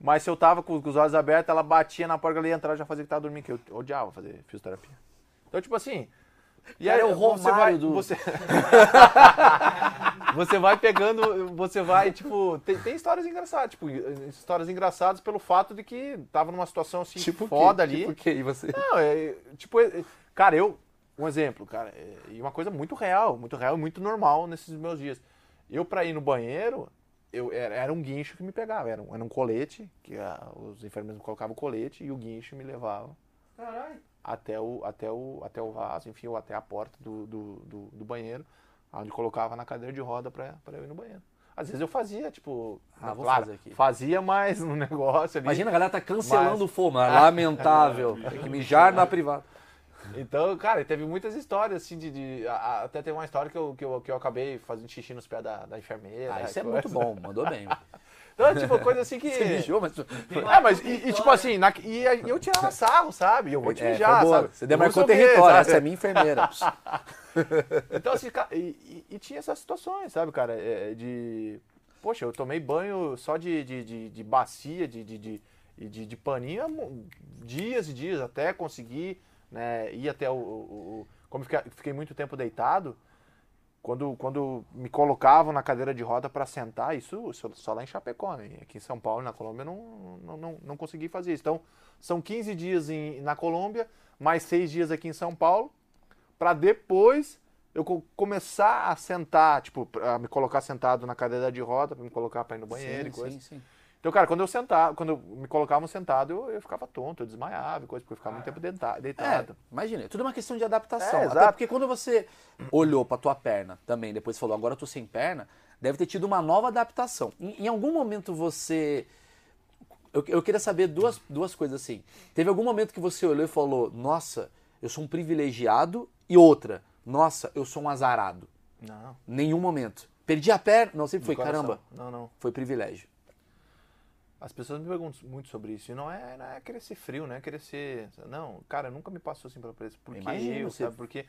mas se eu tava com, os olhos abertos, ela batia na porta, ela ia entrar, já fazia que tava dormindo, que eu odiava fazer fisioterapia. Então, tipo assim, e aí é o você vai, Romário do- você Você vai pegando, você vai, tipo, tem, tem histórias engraçadas, tipo, histórias engraçadas pelo fato de que tava numa situação assim Tipo foda ali. Tipo o quê? E você? Não, é, tipo, é, cara, eu, um exemplo, cara, é, e uma coisa muito real, muito real e muito normal nesses meus dias. Eu, pra ir no banheiro, eu, era, era um guincho que me pegava, era um, era um colete, que a- os enfermeiros me colocavam o colete e o guincho me levava Caralho. Até o, até o, até o vaso, enfim, ou até a porta do, do, do, do banheiro, onde colocava na cadeira de roda pra, pra eu ir no banheiro. Às vezes eu fazia, tipo, Ah, vou claro, fazer aqui. fazia mais no negócio ali. Imagina, a galera tá cancelando Mas- o fomo. é Lamentável. Tem que mijar na privada. Então, cara, teve muitas histórias, assim, de. de- a- até tem uma história que eu, que, eu, que eu acabei fazendo xixi nos pés da, da enfermeira. Ah, isso é coisa. muito bom. Mandou bem. Então, tipo, coisa assim que. Você mijou, mas... É, mas e, e, tipo assim, na, e, e eu tirava sarro, sabe? Eu vou te É, mijar, boa. sabe? Você demarcou saber, território, sabe? essa é minha enfermeira. Então, assim, e, e- tinha essas situações, sabe, cara? É, de. Poxa, eu tomei banho só de, de, de, de bacia, de, de, de, de, paninho, dias e dias, até conseguir né, ir até o. o- o- como fiquei muito tempo deitado, quando, quando me colocavam na cadeira de roda para sentar, isso só, lá em Chapecó, né? Aqui em São Paulo, na Colômbia, eu não, não, não, não consegui fazer isso. Então, são 15 dias em, na Colômbia, mais 6 dias aqui em São Paulo, para depois eu co- começar a sentar, tipo, a me colocar sentado na cadeira de roda, para me colocar para ir no banheiro e sim, coisa. sim, sim. Então, cara, quando eu sentava, quando me colocavam sentado, eu, eu ficava tonto, eu desmaiava e coisa, porque eu ficava muito tempo É, deitado. imagina, é tudo uma questão de adaptação. É, Até exato. porque quando você olhou pra tua perna também, depois falou, agora eu tô sem perna, deve ter tido uma nova adaptação. Em, em algum momento você. Eu, eu queria saber duas, duas coisas assim. Teve algum momento que você olhou e falou, nossa, eu sou um privilegiado, e outra, nossa, eu sou um azarado. Não. Nenhum momento. Perdi a perna. Não, sempre foi, caramba, Não, não. foi privilégio. As pessoas me perguntam muito sobre isso. E não é, não é querer ser frio, não é querer ser. Não, cara, nunca me passou assim pela cabeça. Por que eu, você- sabe? Porque.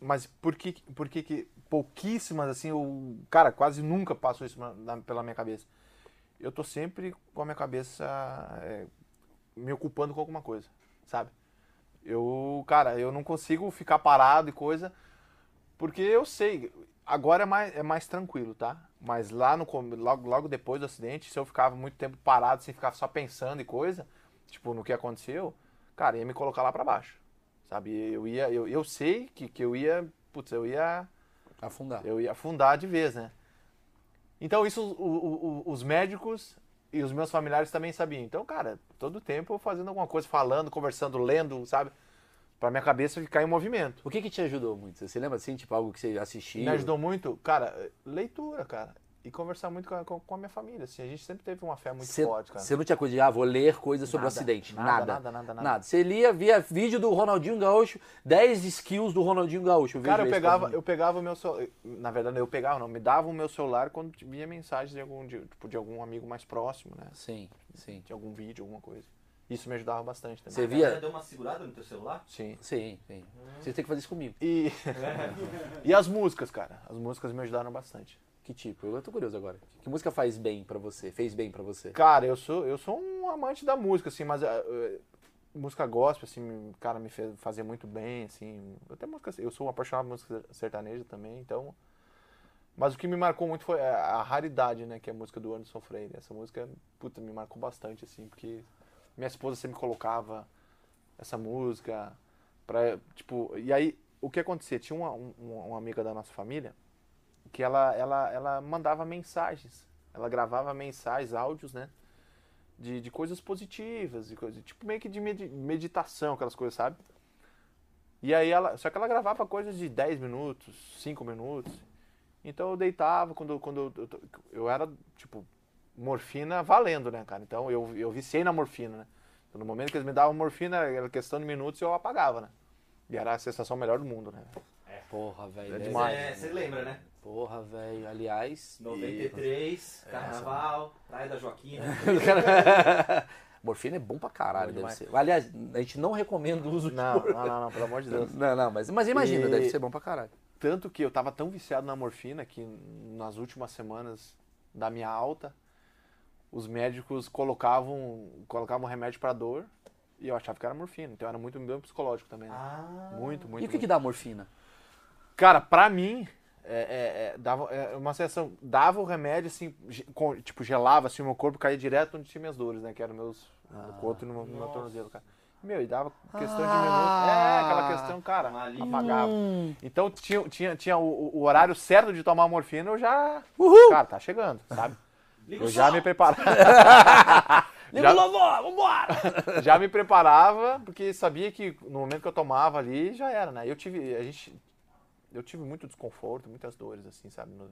Mas por que, por que, que pouquíssimas, assim, eu. Cara, quase nunca passou isso na- na- pela minha cabeça. Eu tô sempre com a minha cabeça é, me ocupando com alguma coisa, sabe? Eu, cara, eu não consigo ficar parado e coisa, porque eu sei, agora é mais, é mais tranquilo, tá? Mas lá no logo, logo depois do acidente, se eu ficava muito tempo parado, sem ficar só pensando e coisa, tipo, no que aconteceu, cara, ia me colocar lá pra baixo. Sabe? Eu ia, eu, eu sei que, que eu ia, putz, eu ia Afundar. eu ia afundar de vez, né? Então isso o- o- os médicos e os meus familiares também sabiam. Então, cara, todo tempo eu fazendo alguma coisa, falando, conversando, lendo, sabe? Pra minha cabeça ficar em movimento. O que que te ajudou muito? Você lembra assim, tipo, algo que você assistiu? Me ajudou muito, cara, leitura, cara. E conversar muito com a, com- a minha família, assim. A gente sempre teve uma fé muito Você, forte, cara. você não tinha coisa de, ah, vou ler coisas sobre o Nada, acidente. nada, Nada. nada, nada, nada. Você lia, via vídeo do Ronaldinho Gaúcho, 10 skills do Ronaldinho Gaúcho. Cara, eu pegava, eu pegava o meu celular. Na verdade, eu pegava, não, me dava o meu celular quando via mensagem de algum, de, tipo, de algum amigo mais próximo, né? Sim, sim. De algum vídeo, alguma coisa. Isso me ajudava bastante também. Você via? galera deu uma segurada no teu celular? Sim. Sim, sim. Você tem que fazer isso comigo. E, e as músicas, cara. As músicas me ajudaram bastante. Que tipo? Eu tô curioso agora. Que música faz bem pra você? Fez bem pra você? Cara, eu sou, eu sou um amante da música, assim, mas eh, eh, música gospel, assim, cara, me fez fazer muito bem, assim. Até música, eu sou um apaixonado por música sertaneja também, então. Mas o que me marcou muito foi a a raridade, né, que é a música do Anderson Freire. Essa música, puta, me marcou bastante, assim, porque minha esposa sempre colocava essa música pra, tipo, e aí, o que acontecia? Tinha uma, um- uma amiga da nossa família que ela, ela, ela mandava mensagens. Ela gravava mensagens, áudios, né? De, de coisas positivas, de coisa, tipo meio que de medi- meditação, aquelas coisas, sabe? E aí ela. Só que ela gravava coisas de 10 minutos, 5 minutos. Então eu deitava quando, quando eu, eu, eu era, tipo, morfina valendo, né, cara? Então eu, eu viciei na morfina, né? Então, no momento que eles me davam morfina, era questão de minutos eu apagava, né? E era a sensação melhor do mundo, né? Porra, velho. É deve- demais. É, você lembra, né? Porra, velho. Aliás. 93, carnaval, Praia da Joaquina. Morfina é bom pra caralho, Bom deve demais. ser. Aliás, a gente não recomenda o uso de Não, não, não, não, pelo amor de Deus. Não, não, mas, mas imagina, E- deve ser bom pra caralho. Tanto que eu tava tão viciado na morfina que nas últimas semanas da minha alta, os médicos colocavam, colocavam remédio pra dor e eu achava que era morfina. Então era muito meu psicológico também. Né? Ah, muito, muito. E o que, muito. que dá morfina? Cara, pra mim, é, é- é, dava é uma sensação. Dava o remédio, assim, com- tipo, gelava assim, o meu corpo caía direto onde tinha minhas dores, né? Que eram meus. coto e no, no meu tornozelo, cara. Meu, e dava questão de Ah. minutos. É, aquela questão, cara, alívio. apagava. Hum. Então tinha, tinha, tinha o, o horário certo de tomar morfina, eu já. Uhul! Cara, tá chegando, sabe? Liga Eu já me preparava. Liga o louvor, vambora! já me preparava, porque sabia que no momento que eu tomava ali já era, né? Eu tive. A gente. Eu tive muito desconforto, muitas dores, assim, sabe, no,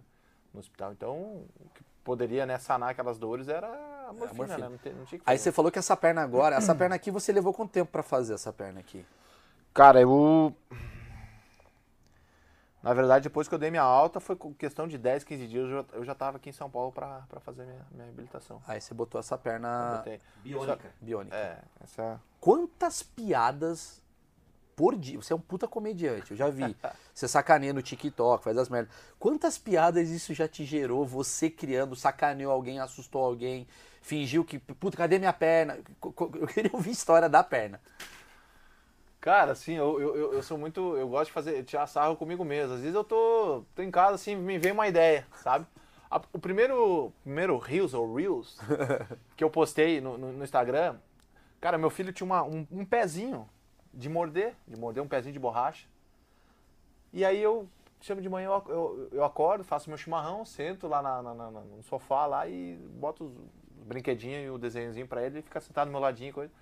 no hospital. Então, o que poderia né, sanar aquelas dores era a morfina, morfina. né? Não, te- não tinha Aí você falou que essa perna agora, essa perna aqui você levou quanto tempo pra fazer essa perna aqui? Cara, eu. Na verdade, depois que eu dei minha alta, foi com questão de 10, 15 dias, eu já- estava aqui em São Paulo para fazer minha, minha habilitação. Aí você botou essa perna. Biônica. biônica. É, essa... Quantas piadas por dia? Você é um puta comediante, eu já vi. Você sacaneia no TikTok, faz as merdas. Quantas piadas isso já te gerou? Você criando, sacaneou alguém, assustou alguém, fingiu que, puta, cadê minha perna? Eu queria ouvir a história da perna. Cara, assim, eu, eu, eu- sou muito. Eu gosto de fazer, tirar sarro comigo mesmo. Às vezes eu tô, tô em casa, assim, me vem uma ideia, sabe? A- o primeiro, primeiro Reels ou Reels que eu postei no, no- no Instagram, cara, meu filho tinha uma- um, um pezinho de morder, de morder um pezinho de borracha. E aí eu chamo de manhã, eu, eu, eu acordo, faço meu chimarrão, sento lá na, na- na- no sofá lá e boto os, os brinquedinhos e o desenhozinho pra ele, ele fica sentado do meu ladinho e coisa.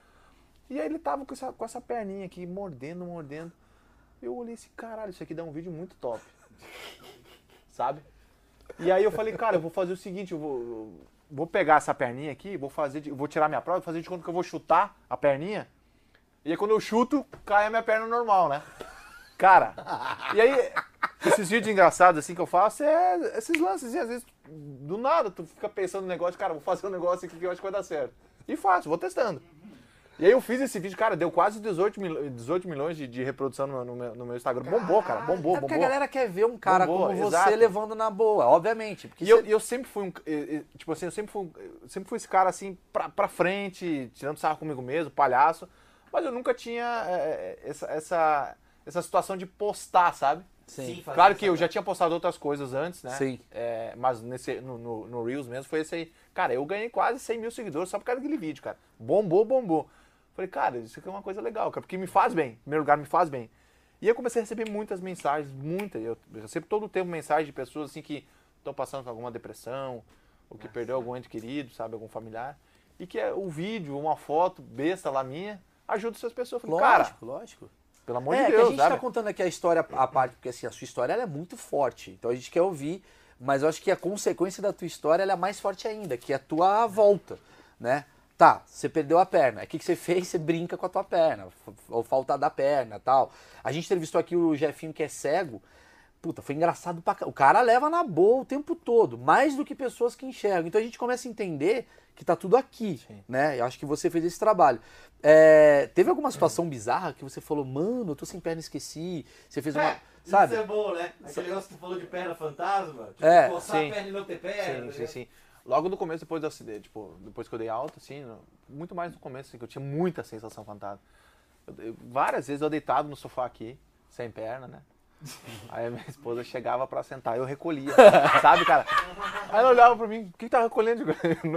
E aí ele tava com essa, com essa perninha aqui, mordendo, mordendo. Eu olhei assim, caralho, isso aqui dá um vídeo muito top. Sabe? E aí eu falei, cara, eu vou fazer o seguinte, eu vou, eu vou pegar essa perninha aqui, vou fazer, de- vou tirar minha prova, vou fazer de conta que eu vou chutar a perninha. E aí quando eu chuto, cai a minha perna normal, né? Cara, e aí, esses vídeos engraçados assim que eu faço é esses lances, às vezes, do nada, tu fica pensando no negócio, cara, vou fazer um negócio aqui que eu acho que vai dar certo. E faço, vou testando. E aí eu fiz esse vídeo, cara, deu quase 18, mil, 18 milhões de, de reprodução no, no meu, no meu Instagram. Bombou, cara, bombou, é porque a galera quer ver um cara Bombou, como você exato. levando na boa, obviamente. Porque E eu, você- e eu sempre fui um. Tipo assim, eu sempre fui, eu sempre fui esse cara assim, pra, pra frente, tirando sarro comigo mesmo, palhaço. Mas eu nunca tinha eh, eh, essa, essa, essa situação de postar, sabe? Sim. fazer Claro que eu já tinha postado outras coisas antes, né? Sim. É, mas nesse, no, no, no Reels mesmo foi esse aí. Cara, eu ganhei quase 100 mil seguidores só por causa daquele vídeo, cara. Bombou, bombou. Falei, cara, isso aqui é uma coisa legal, cara, porque me faz bem. Em primeiro lugar, me faz bem. E eu comecei a receber muitas mensagens, muitas. Eu recebo todo o tempo mensagem de pessoas assim que estão passando por alguma depressão, ou que perdeu algum ente querido, sabe, algum familiar. E que é o vídeo, uma foto besta lá minha, ajuda essas pessoas. Falei, Lógico, cara, lógico. pelo amor é, de que a Deus, gente sabe? tá contando aqui a história à parte, porque assim, a sua história é muito forte. Então a gente quer ouvir, mas eu acho que a consequência da tua história é mais forte ainda, que é a tua volta, né? Tá, você perdeu a perna. O que, que você fez? Você brinca com a tua perna, ou falta da perna tal. A gente entrevistou aqui o Jefinho, que é cego. Puta, foi engraçado pra. O cara leva na boa o tempo todo, mais do que pessoas que enxergam. Então a gente começa a entender que tá tudo aqui, né? Eu acho que você fez esse trabalho. É, teve alguma situação bizarra que você falou, mano, eu tô sem perna, esqueci. Você fez uma. É, Sabe? Isso é bom, né? Aquele negócio que tu falou de perna fantasma. Tipo, É, coçar sim. a perna e não ter perna. Sim, sim, né? sim. Logo no começo, depois do acidente, tipo, depois que eu dei alta, assim, muito mais no começo, assim, que eu tinha muita sensação fantasma. Eu- eu- várias vezes eu deitado no sofá aqui, sem perna, né? Aí a minha esposa chegava pra sentar, eu recolhia, sabe, cara? Aí ela olhava pra mim, o que tá recolhendo?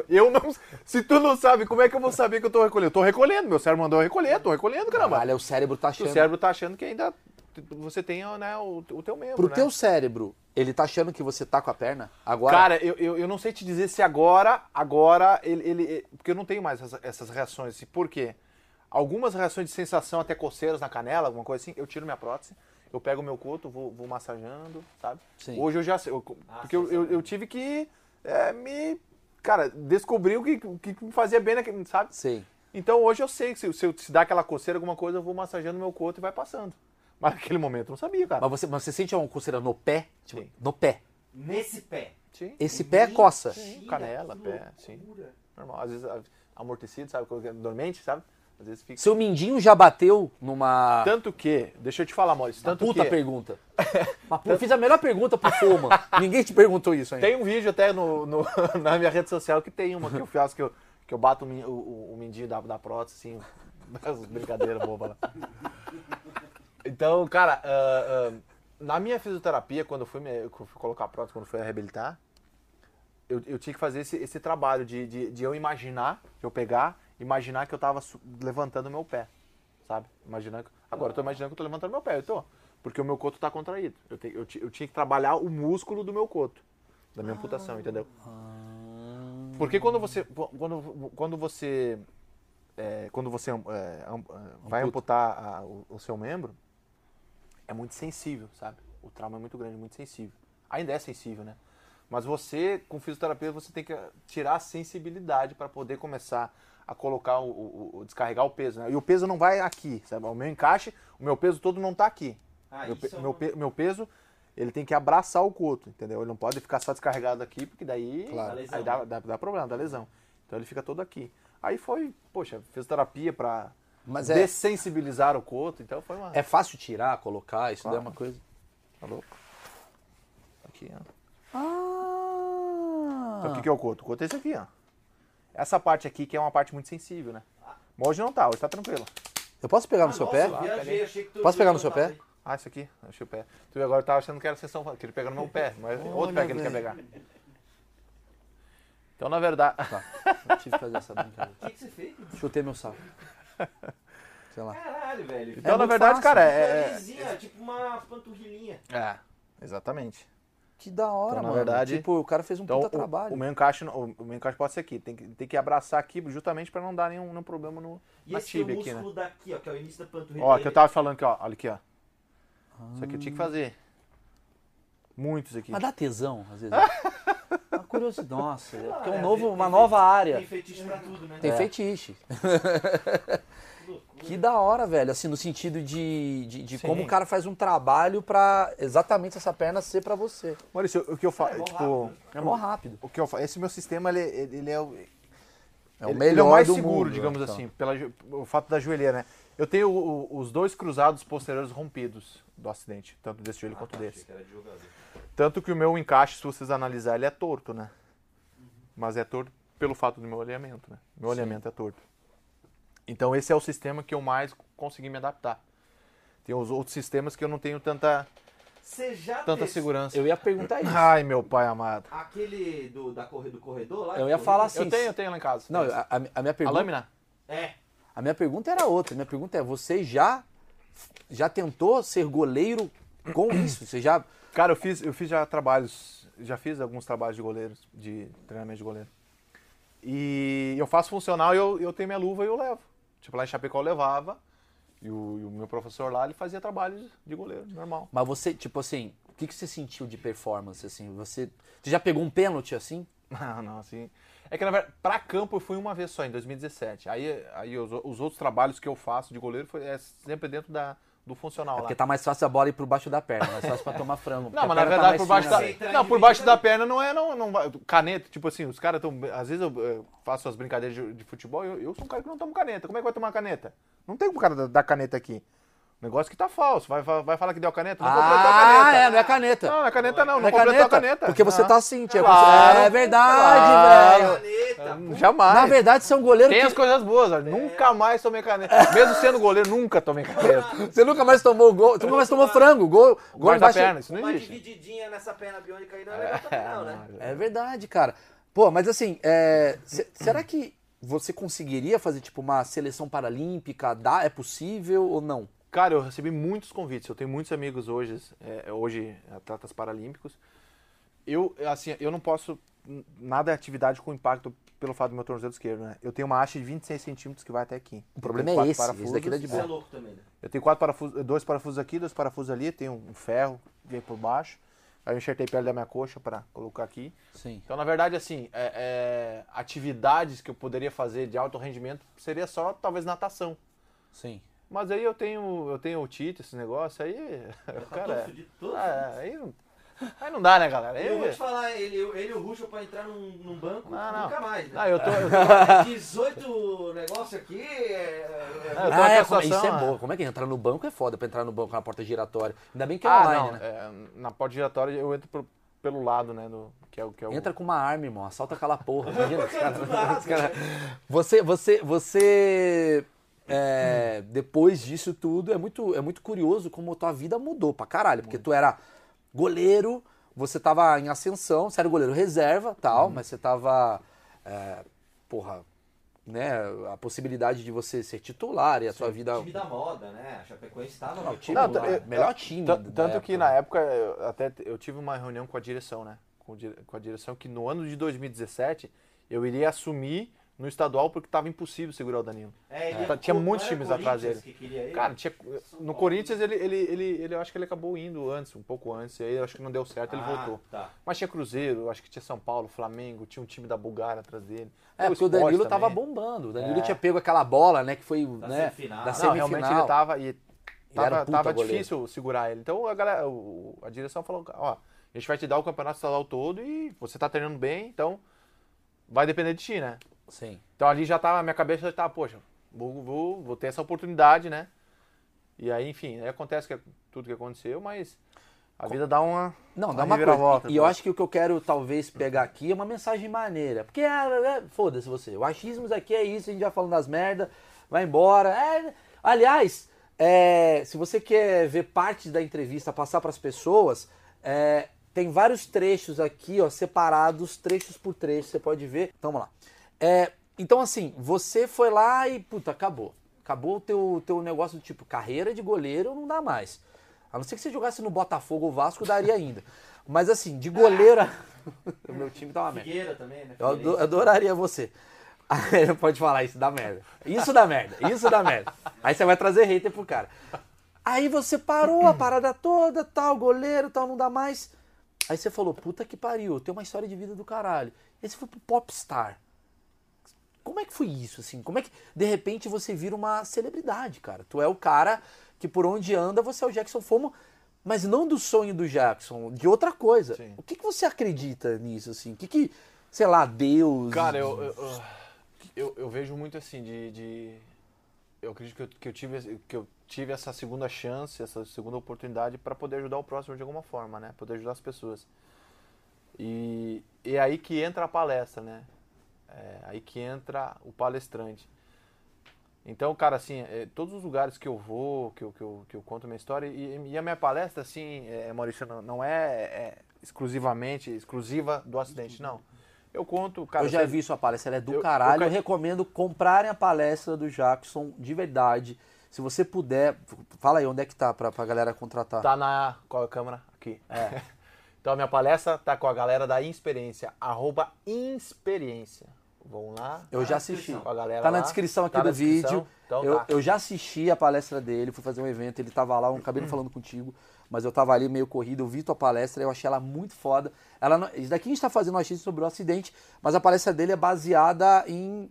Eu não, se tu não sabe, como é que eu vou saber que eu tô recolhendo? Eu tô recolhendo, meu cérebro mandou eu recolher, tô recolhendo, caramba. Caralho, o cérebro tá O achando. cérebro tá achando que ainda você tem né, o, o teu membro, Pro né? teu cérebro, ele tá achando que você tá com a perna agora? Cara, eu, eu, eu não sei te dizer se agora, agora, ele, ele- porque eu não tenho mais essas, essas reações. Por quê? Algumas reações de sensação, até coceiras na canela, alguma coisa assim, eu tiro minha prótese, eu pego o meu coto, vou, vou massageando, sabe? Sim. Hoje eu já sei, eu- Ah, porque eu, eu, eu tive que é, me, cara, descobrir o que, o que me fazia bem, naquele, sabe? Sei. Então hoje eu sei que se, se, eu- se dá aquela coceira, alguma coisa, eu vou massageando meu coto e vai passando. Mas naquele momento eu não sabia, cara. Mas você, mas você sente uma coceira no pé? Tipo, Sim. no pé. Nesse pé. Sim. Esse pé é coça. Mentira, canela, pé, sim. Normal, às vezes amortecido, sabe? quando é Dormente, sabe? Às vezes fica. Seu mindinho já bateu numa. Tanto que, deixa eu te falar, Maurício, tanto Puta que pergunta. Mas, pô, eu fiz a melhor pergunta pro Foma. Ninguém te perguntou isso ainda. tem um vídeo até no, no- na minha rede social que tem uma que eu faço que eu, que eu bato o, o, o- mindinho da, da prótese, assim, as brincadeiras bobas lá. Então, cara, ah, ah, na minha fisioterapia, quando eu fui, me, eu fui colocar a prótese, quando eu fui reabilitar, eu, eu tinha que fazer esse, esse trabalho de, de, de eu imaginar, de eu pegar, imaginar que eu tava levantando meu pé, sabe? Imaginando que- agora eu tô imaginando que eu tô levantando meu pé, eu tô. Porque o meu coto tá contraído. Eu, te- eu, ti- eu tinha que trabalhar o músculo do meu coto, da minha amputação, entendeu? Porque quando você, quando, quando você, é, quando você é, é, vai Amputa. amputar a- o, o seu membro, é muito sensível, sabe? O trauma é muito grande, muito sensível. Ainda é sensível, né? Mas você, com fisioterapia, você tem que tirar a sensibilidade para poder começar a colocar o, o- o- descarregar o peso, né? E o peso não vai aqui, sabe? O meu encaixe, o meu peso todo não tá aqui. Ah, meu, isso pe- é meu, uma- pe- meu peso, ele tem que abraçar o coto, entendeu? Ele não pode ficar só descarregado aqui, porque daí Claro. Dá dá, né? dá, dá problema, dá lesão. Então ele fica todo aqui. Aí foi, poxa, fez terapia pra Mas é, dessensibilizar o coto, então foi uma... é fácil tirar, colocar, isso daí é Claro. uma coisa. Tá louco? Aqui, ó. Ah! Então o que, que é o coto? O coto é esse aqui, ó. Essa parte aqui que é uma parte muito sensível, né? Mas hoje não tá, hoje tá tranquilo. Eu posso pegar no Ah, seu nossa, pé? viajei, achei que tu Posso pegar no seu pé? Ah, isso aqui, achei o pé. Tu agora tava achando que era sessão, que ele pega no meu pé, mas outro pé que ele quer pegar. Então, na verdade, Tá. Eu tive que fazer essa brincadeira. O que, que você fez? Chutei meu saco. Sei lá. Caralho, velho. então, na muito verdade, fácil. cara, É, é, é- lisinha, tipo uma panturrilhinha. é, exatamente. Que da hora, Então, na mano. verdade- tipo, o cara fez um Então, puta o, trabalho. o meu encaixe, o, o meu encaixe pode ser aqui. Tem que, tem que abraçar aqui justamente pra não dar nenhum, nenhum problema no, E na tíbia aqui, né? músculo daqui, ó, que é o início da panturrilha. Ó, que eu tava falando aqui, ó. Olha aqui, ó. Isso aqui eu tinha que fazer. Muitos aqui. Mas dá tesão, às vezes. curiosidade. Nossa, Ah, porque é um é, novo, tem- uma tem nova área. Tem fetiche pra tudo, né? Tem É. fetiche. Que da hora, velho. Assim, no sentido de, de, de como o cara faz um trabalho pra exatamente essa perna ser pra você. Maurício, o que eu É, falo, mó tipo, rápido. É mó rápido. o que eu falo, esse meu sistema, ele, ele, é o, É o ele, melhor ele é o mais do seguro, mundo, digamos então. assim, pela, jo- o fato da joelheira, né? Eu tenho o- os dois cruzados posteriores rompidos do acidente, tanto desse joelho Ah, quanto tá, desse. que era de jogador. Tanto que o meu encaixe, se vocês analisarem, ele é torto, né? Mas é torto pelo fato do meu alinhamento, né? Meu Sim. alinhamento é torto. Então esse é o sistema que eu mais consegui me adaptar. Tem os outros sistemas que eu não tenho tanta, Você já tanta testou segurança. Eu ia perguntar isso. Ai, meu pai amado. Aquele do, da corre, do corredor lá? Eu ia corrida? falar assim. Eu tenho, eu tenho lá em casa. Não, a, a- a minha a pergunta. lâmina? É. A minha pergunta era outra. Minha pergunta é: você já, já tentou ser goleiro com isso? Você já. Cara, eu fiz, eu fiz já trabalhos, já fiz alguns trabalhos de goleiros, de treinamento de goleiro. E eu faço funcional e eu, eu tenho minha luva e eu levo. Tipo, lá em Chapecó eu levava, e o, e o meu professor lá, ele fazia trabalhos de goleiro, normal. Mas você, tipo assim, o que, que você sentiu de performance, assim? Você, você já pegou um pênalti, assim? Não, não, assim... É que, na verdade, pra campo eu fui uma vez só, em 2017. Aí, aí os, os outros trabalhos que eu faço de goleiro foi, é sempre dentro da, do funcional É lá. porque tá mais fácil a bola ir por baixo da perna, mais fácil pra tomar frango. Não, mas na tá verdade, mais por baixo da. né? Não, por baixo da perna não é. Não, não. Caneta, tipo assim, os caras estão. Às vezes eu eh, faço as brincadeiras de, de futebol eu, eu sou um cara que não tomo caneta. Como é que vai tomar caneta? Não tem como o cara dar caneta aqui. Negócio que tá falso. Vai, vai, vai falar que deu caneta? Não completou a Ah, caneta. é, não é caneta. Não, não é caneta não. Não, Não é completou a caneta, caneta. Porque você Ah. tá assim, tia. Claro, É verdade, claro. velho. Caneta. pô. Jamais. Na verdade, você é um goleiro Tem que... as coisas boas, ó. Nunca mais tomei caneta. Mesmo sendo goleiro, nunca tomei caneta. Você nunca mais tomou gol, você nunca mais tomou frango, gol, gol embaixo... perna, isso não Uma existe. divididinha nessa perna biônica aí não é legal também, não, né? É verdade, cara. Pô, mas assim, é, se- será que você conseguiria fazer tipo uma seleção paralímpica? Dá, é possível ou não? Cara, eu recebi muitos convites. Eu tenho muitos amigos hoje, é, hoje atletas paralímpicos. Eu, assim, eu não posso nada é atividade com impacto pelo fato do meu tornozelo esquerdo, né? Eu tenho uma haste de 26 centímetros que vai até aqui. O problema é esse, esse daqui dá de Isso é boa. louco também, né? Eu tenho quatro parafusos, dois parafusos aqui, dois parafusos ali, tenho um ferro que vem por baixo. Aí eu enxertei perto da minha coxa para colocar aqui. Sim. Então, na verdade, assim, é- é, atividades que eu poderia fazer de alto rendimento seria só talvez natação. Sim. Mas aí eu tenho, eu tenho otite, esse negócio aí. Tá cara, fudido, é, aí, não, aí não dá, né, galera? Aí, Eu vou te falar, ele, ele e o Russo pra entrar num, num banco, Não, não. nunca mais, não, né? eu tô, eu tô- 18 negócio aqui, é, é- tô Ah, é, como- isso é situação, boa. Como é que é? entrar no banco é foda pra entrar no banco na porta giratória. Ainda bem que é ah, online, não, né? é, na porta giratória eu entro pro- pelo lado, né, do, que é o que é o Entra com uma arma, irmão. Assalta aquela porra. Imagina os caras. os caras- Você, você, você. É, depois disso tudo, é muito, é muito curioso como a tua vida mudou pra caralho. Porque tu era goleiro, você tava em ascensão, você era goleiro reserva tal, mas você tava. é, porra, né? A possibilidade de você ser titular e a sua vida. time da moda, né? A Chapecoense estava Não, no time Não, eu- melhor time. Tanto época. que na época eu, até eu tive uma reunião com a direção, né? Com, com a direção que no ano de 2017 eu iria assumir no estadual porque estava impossível segurar o Danilo. É, ele ia- tinha muitos times atrás dele. que? Cara, tinha, no Corinthians ele, ele, ele, ele, eu acho que ele acabou indo antes, um pouco antes, e aí eu acho que não deu certo, ele Ah, voltou. Tá. Mas tinha Cruzeiro, acho que tinha São Paulo, Flamengo, tinha um time da Bulgária atrás dele. É, porque o Danilo tava também. bombando. O Danilo É. tinha pego aquela bola, né? Que foi né, semifinal. da Não, Não, realmente semifinal. ele tava e tava, um tava goleiro. difícil segurar ele. Então a, galera, o- a direção falou, ó, a gente vai te dar o campeonato estadual todo e você tá treinando bem, então vai depender de ti, né? Sim. Então ali já tava, minha cabeça já tava, poxa, vou, vou, vou ter essa oportunidade, né? E aí, enfim, aí acontece que, tudo que aconteceu, mas a vida dá uma. Não, uma dá uma reviravolta, E, eu pô. acho que o que eu quero talvez pegar aqui é uma mensagem maneira. Porque, ah, é, foda-se você. O achismos aqui é isso, a gente já falando das merda, vai embora. É, aliás, é, se você quer ver parte da entrevista, passar para as pessoas, é, tem vários trechos aqui, ó, separados, trechos por trecho, você pode ver. Então, vamos lá. É, então, assim, você foi lá e, puta, acabou. Acabou o teu, teu negócio do tipo, carreira de goleiro não dá mais. A não ser que você jogasse no Botafogo ou Vasco, daria ainda. Mas assim, de goleiro. a- o meu time tá uma merda. Figueira também, né? Eu ado- Figueirense. adoraria você. Pode falar, isso dá merda. Isso dá merda, isso dá merda. Aí você vai trazer hater pro cara. Aí você parou a parada toda, tal, goleiro, tal, não dá mais. Aí você falou, puta que pariu, tem uma história de vida do caralho. Aí você foi pro Popstar. Como é que foi isso, assim? Como é que, de repente, você vira uma celebridade, cara? Tu é o cara que por onde anda, você é o Jackson Fomo, mas não do sonho do Jackson, de outra coisa. Sim. O que, que você acredita nisso, assim? O que que, sei lá, Deus... Cara, eu, eu, eu, eu- eu vejo muito assim de. de- eu acredito que eu, que, eu tive, que eu tive essa segunda chance, essa segunda oportunidade para poder ajudar o próximo de alguma forma, né? Poder ajudar as pessoas. E, e é aí que entra a palestra, né? É aí que entra o palestrante. Então, cara, assim, é, todos os lugares que eu vou, que eu, que eu, que eu conto minha história, e, e a minha palestra, assim, é, Maurício, não, não é, é exclusivamente, exclusiva do acidente, não. Eu conto, cara... eu já você- vi sua palestra, ela é do eu- eu caralho. Eu, ca- recomendo comprarem a palestra do Jackson de verdade. Se você puder, fala aí onde é que tá pra, pra galera contratar. Tá na. Qual é a câmera? Aqui. É. então a minha palestra tá com a galera da Insperiência. Arroba Insperiência. Vão lá. Eu já na assisti. Com a galera Tá na lá. descrição aqui Tá na do descrição? vídeo. Então eu, tá. eu já assisti a palestra dele, fui fazer um evento, ele tava lá, eu acabei não falando contigo, mas eu tava ali meio corrido, eu vi tua palestra, eu achei ela muito foda. Ela não- isso daqui a gente tá fazendo um achismo sobre o acidente, mas a palestra dele é baseada em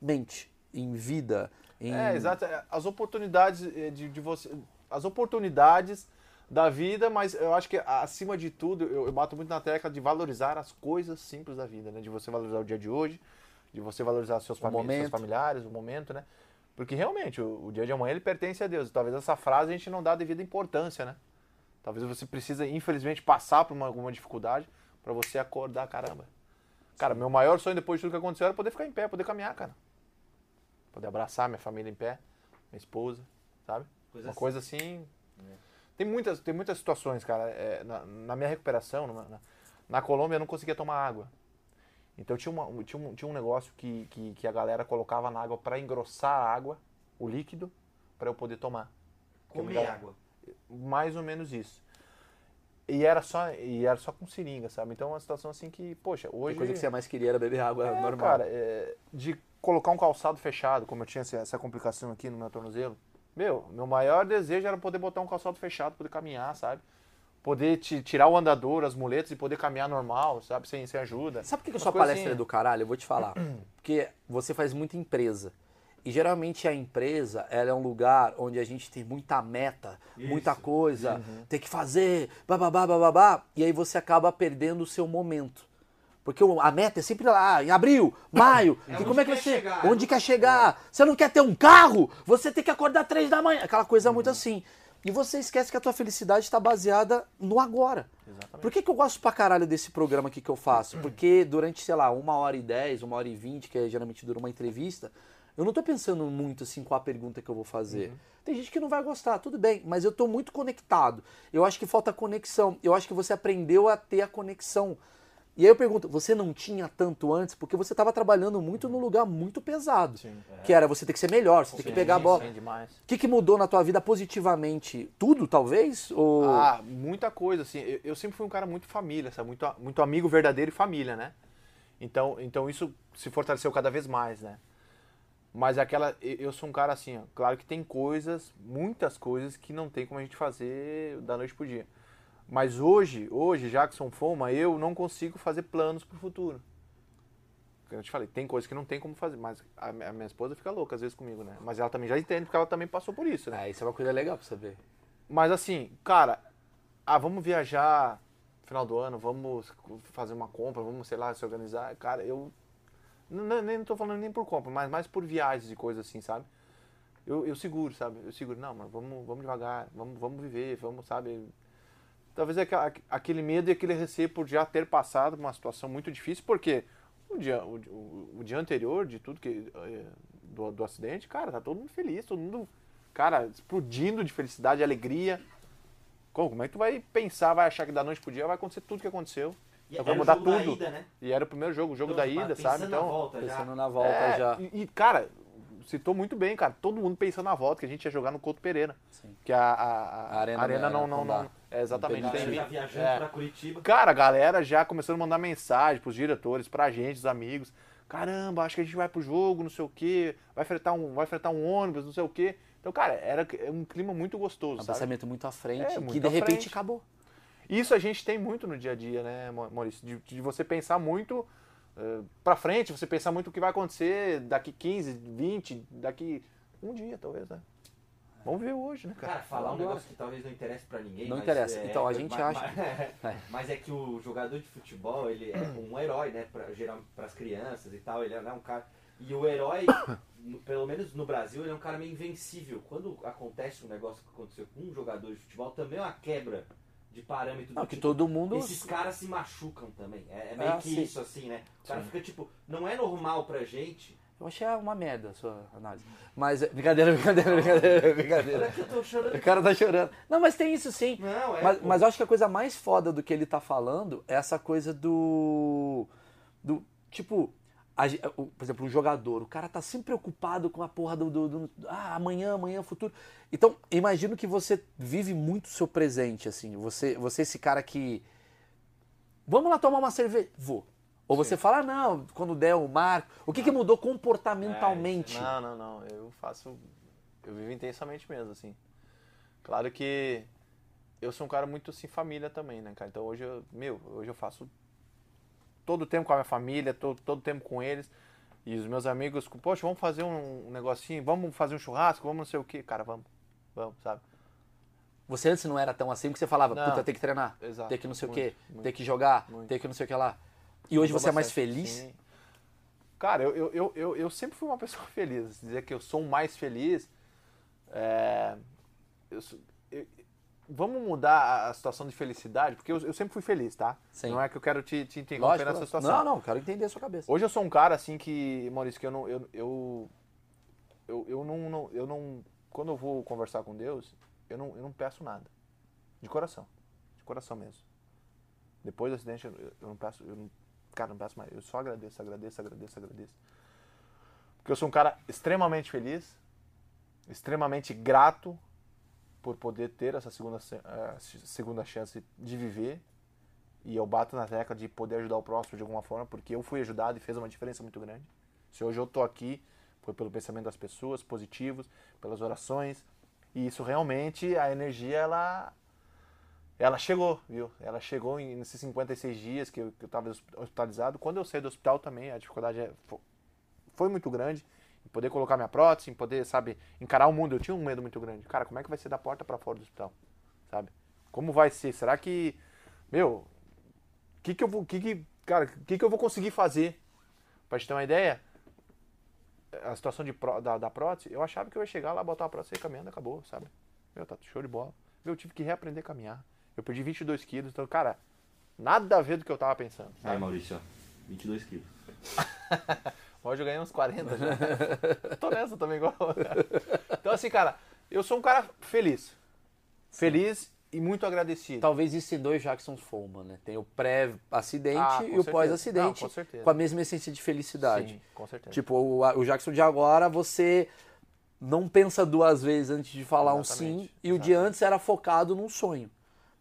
mente, em vida, em... É, exato. É, As oportunidades eh, de, de você. As oportunidades da vida, mas eu acho que acima de tudo, eu, eu bato muito na tecla de valorizar as coisas simples da vida, né? De você valorizar o dia de hoje, de você valorizar seus, fami- momento. seus familiares, o momento, né? Porque realmente, o, o dia de amanhã ele pertence a Deus. Talvez essa frase a gente não dá a devida importância, né? Talvez você precisa, infelizmente, passar por uma, alguma dificuldade para você acordar, caramba. Cara, meu maior sonho depois de tudo que aconteceu era poder ficar em pé, poder caminhar, cara. Poder abraçar minha família em pé, minha esposa, sabe? Coisa uma assim. coisa assim. Tem muitas, tem muitas situações, cara. É, na, na minha recuperação, numa- na, na Colômbia, eu não conseguia tomar água. Então tinha, uma, um- tinha, um, tinha um negócio que, que, que a galera colocava na água para engrossar a água, o líquido, para eu poder tomar. Comer dava- água. mais ou menos isso. E era só, e era só com seringa, sabe? Então é uma situação assim que, poxa, A hoje. coisa que você mais queria era beber água É, normal. cara, é, de colocar um calçado fechado, como eu tinha essa, essa complicação aqui no meu tornozelo. Meu, meu maior desejo era poder botar um calçado fechado, poder caminhar, sabe? Poder te, tirar o andador, as muletas e poder caminhar normal, sabe? Sem, sem ajuda. Sabe por que, que sua palestra é do caralho? Eu vou te falar. Porque você faz muita empresa. E geralmente a empresa ela é um lugar onde a gente tem muita meta, muita Isso. coisa, Uhum. tem que fazer, bababá, bababá, e aí você acaba perdendo o seu momento. Porque a meta é sempre lá, em abril, maio, É e como é que vai ser? chegar, onde quer chegar? Você não quer ter um carro? Você tem que acordar três da manhã. Aquela coisa Uhum. muito assim. E você esquece que a tua felicidade está baseada no agora. Exatamente. Por que, que eu gosto pra caralho desse programa aqui que eu faço? Porque durante, sei lá, uma hora e dez, uma hora e vinte, que é, geralmente dura uma entrevista, eu não tô pensando muito assim qual a pergunta que eu vou fazer. Tem gente que não vai gostar, tudo bem, mas eu tô muito conectado. Eu acho que falta conexão. Eu acho que você aprendeu a ter a conexão. E aí eu pergunto, você não tinha tanto antes? Porque você estava trabalhando muito num lugar muito pesado. Sim. Que era você ter que ser melhor, você ter que pegar a bola. O que, que mudou na tua vida positivamente? Tudo, talvez? Ou... Ah, muita coisa, assim. Eu, eu sempre fui um cara muito família, sabe? Muito, muito amigo verdadeiro e família, né? Então, então isso se fortaleceu cada vez mais, né? Mas aquela. Eu eu sou um cara assim, ó. Claro que tem coisas, muitas coisas que não tem como a gente fazer da noite pro dia. Mas hoje, hoje, Jackson Foma, eu não consigo fazer planos pro futuro. eu te falei, tem coisas que não tem como fazer, mas a, mi- a minha esposa fica louca às vezes comigo, né? Mas ela também já entende, porque ela também passou por isso, né? É, isso é uma coisa legal pra saber. Mas assim, cara, ah, vamos viajar final do ano, vamos fazer uma compra, vamos, sei lá, se organizar. Cara, eu n- n- nem não tô falando nem por compra, mas mais por viagens e coisas assim, sabe? Eu, eu seguro, sabe? Eu seguro, não, mas vamos, vamos devagar, vamos, vamos viver, vamos, sabe? Talvez é aquele medo e aquele receio por já ter passado por uma situação muito difícil, porque o dia, o, o- o dia anterior de tudo que eh, do, do acidente, cara, tá todo mundo feliz, todo mundo, cara, explodindo de felicidade, alegria. Como, como é que tu vai pensar, vai achar que da noite pro dia vai acontecer tudo que aconteceu? E Então era vai o mudar tudo. ida, né? E era o primeiro jogo, o jogo Então, da ida, pensando sabe? na Então, volta já. Pensando na volta é, já. E, e, cara, citou muito bem, cara. Todo mundo pensando na volta, que a gente ia jogar no Couto Pereira. Sim. Que a, a, a- A arena a arena não não, era- não, não não, é exatamente. Tem já viajando É. pra Curitiba. Cara, a galera já começando a mandar mensagem pros diretores, pra gente, os amigos. Caramba, acho que a gente vai pro jogo, não sei o quê. Vai fretar um, vai fretar um ônibus, não sei o quê. Então, cara, era um clima muito gostoso, Um sabe? pensamento muito à frente, É, que muito de à repente frente. acabou. Isso a gente tem muito no dia a dia, né, Mau- Maurício? De, de você pensar muito eh, pra frente, você pensar muito o que vai acontecer daqui 15, 20, daqui um dia, talvez, né? Vamos ver hoje, né, cara? Cara, falar um negócio que talvez não interesse pra ninguém. Não mas interessa. é- Então, a gente mas, acha- Mas, É. mas é que o jogador de futebol, ele é um herói, né? Pra, geral, pras crianças e tal. Ele é né, um cara. E o herói, pelo menos no Brasil, ele é um cara meio invencível. Quando acontece um negócio que aconteceu com um jogador de futebol, também é uma quebra de parâmetro Não, do que tipo, todo mundo. Esses caras se machucam também. É, é meio Ah, que sim. isso, assim, né? O cara Sim. fica tipo, não é normal pra gente. Eu achei uma merda a sua análise. Mas. é- Brincadeira, brincadeira, brincadeira, brincadeira. O cara tá chorando. Não, mas tem isso sim. Não, é. Mas, mas eu acho que a coisa mais foda do que ele tá falando é essa coisa do. do tipo, por exemplo, um jogador, o cara tá sempre preocupado com a porra do. do- do- ah, amanhã, amanhã, futuro. Então, imagino que você vive muito o seu presente, assim. Você, você é esse cara que. Vamos lá tomar uma cerveja? Vou. Ou você fala, ah, não, quando der o marco. O que, que mudou comportamentalmente? Não, não, não. Eu faço. Eu vivo intensamente mesmo, assim. Claro que eu sou um cara muito assim, família também, né, cara? Então hoje eu, meu, hoje eu faço todo o tempo com a minha família, todo, todo o tempo com eles. E os meus amigos, poxa, vamos fazer um, negocinho, vamos fazer um churrasco, vamos não sei o quê. Cara, vamos, vamos, sabe? Você antes não era tão assim que você falava, Não. puta, tem que treinar, Exato. tem que não sei o Muito, quê, muito, tem que jogar, muito. tem que não sei o que lá. E hoje você é mais feliz? sim. Cara, eu, eu, eu, eu, sempre fui uma pessoa feliz. Dizer que eu sou um mais feliz. é, eu eu- vamos mudar a- situação de felicidade, porque eu, eu sempre fui feliz, tá? Sim. Não é que eu quero te, te interromper Lógico, nessa situação. Não, não, quero entender a sua cabeça. Hoje eu sou um cara assim que, Maurício, que eu não. Eu, eu, eu, eu não, não- Eu não. Quando eu vou conversar com Deus, eu não, eu não peço nada. De coração. De coração mesmo. Depois do acidente, eu, eu não peço. Eu não, cara, não peço mais. Eu só agradeço, agradeço, agradeço, agradeço. Porque eu sou um cara extremamente feliz, extremamente grato por poder ter essa segunda, se- eh, segunda chance de viver. E eu bato na tecla de poder ajudar o próximo de alguma forma, porque eu fui ajudado e fez uma diferença muito grande. Se hoje eu tô aqui, foi pelo pensamento das pessoas, positivos, pelas orações. E isso realmente, a energia, ela ela chegou, viu? Ela chegou em- nesses 56 dias que eu, que eu tava hospitalizado. Quando eu saí do hospital também, a dificuldade é- fo- foi muito grande. Em poder colocar minha prótese, em poder, sabe, encarar o mundo. Eu tinha um medo muito grande. Cara, como é que vai ser da porta para fora do hospital? Sabe? Como vai ser? Será que, meu, que que eu vou, que que, cara, que que eu vou conseguir fazer? Pra gente ter uma ideia, a situação de da, da prótese, eu achava que eu ia chegar lá, botar a prótese e caminhando, acabou, sabe? Meu, tá show de bola. Meu, eu tive que reaprender a caminhar. Eu perdi 22 quilos, então, cara, nada a ver do que eu tava pensando. Aí, Sabe? Maurício, ó, 22 quilos. Hoje eu ganhei uns 40 já. Tô nessa também igual. Então, assim, cara, eu sou um cara feliz. Feliz e muito agradecido. Talvez tem dois Jacksons Foreman, né? Tem o pré-acidente Ah, e o pós-acidente, com certeza. com a mesma essência de felicidade. Sim, com certeza. Tipo, o, o Jackson de agora, você não pensa duas vezes antes de falar um sim, Exatamente, e o de exatamente. antes era focado num sonho.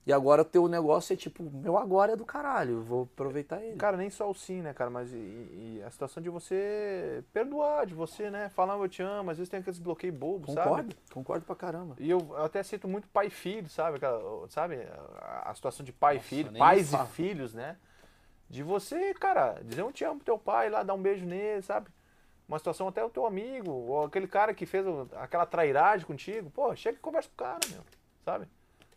E agora o teu negócio é tipo, meu agora é do caralho, eu vou aproveitar ele. Cara, nem só o sim, né, cara? Mas e, e a situação de você perdoar, de você, né? Falar eu te amo, às vezes tem aqueles bloqueios bobos, Concordo, sabe? concordo pra caramba. E eu até sinto muito pai e filho, sabe? Aquela, sabe? A, a situação de pai Nossa, e filho, pais e filhos, né? De você, cara, dizer um te amo pro teu pai lá, dar um beijo nele, sabe? Uma situação até o teu amigo, ou aquele cara que fez aquela trairagem contigo, pô, chega e conversa com o cara, meu, sabe?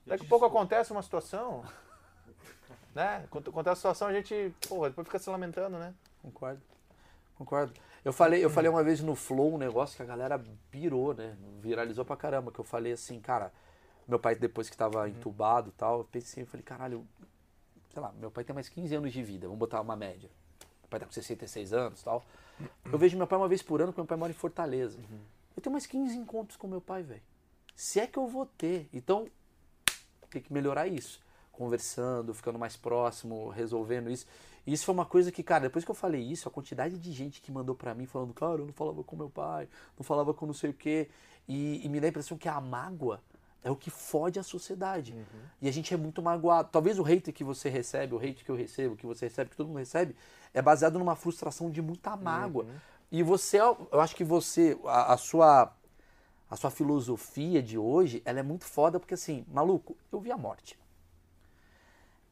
Daqui a pouco acontece uma situação, né? Quando acontece a situação, a gente, pô, depois fica se lamentando, né? Concordo. Concordo. Eu falei, eu falei uma vez no Flow um negócio que a galera pirou, né? Viralizou pra caramba. Que eu falei assim, cara, meu pai depois que tava entubado e tal, eu pensei, eu falei, caralho, sei lá, meu pai tem mais 15 anos de vida, vamos botar uma média. Meu pai tá com 66 anos e tal. Eu vejo meu pai uma vez por ano, porque meu pai mora em Fortaleza. Eu tenho mais 15 encontros com meu pai, velho. Se é que eu vou ter. Então, tem que melhorar isso. Conversando, ficando mais próximo, resolvendo isso. E isso foi uma coisa que, cara, depois que eu falei isso, a quantidade de gente que mandou pra mim falando, cara, eu não falava com meu pai, não falava com não sei o quê. E, e me dá a impressão que a mágoa é o que fode a sociedade. E a gente é muito magoado. Talvez o hate que você recebe, o hate que eu recebo, que você recebe, que todo mundo recebe, é baseado numa frustração de muita mágoa. E você, eu acho que você, a, a sua a sua filosofia de hoje, ela é muito foda porque assim, maluco, eu vi a morte.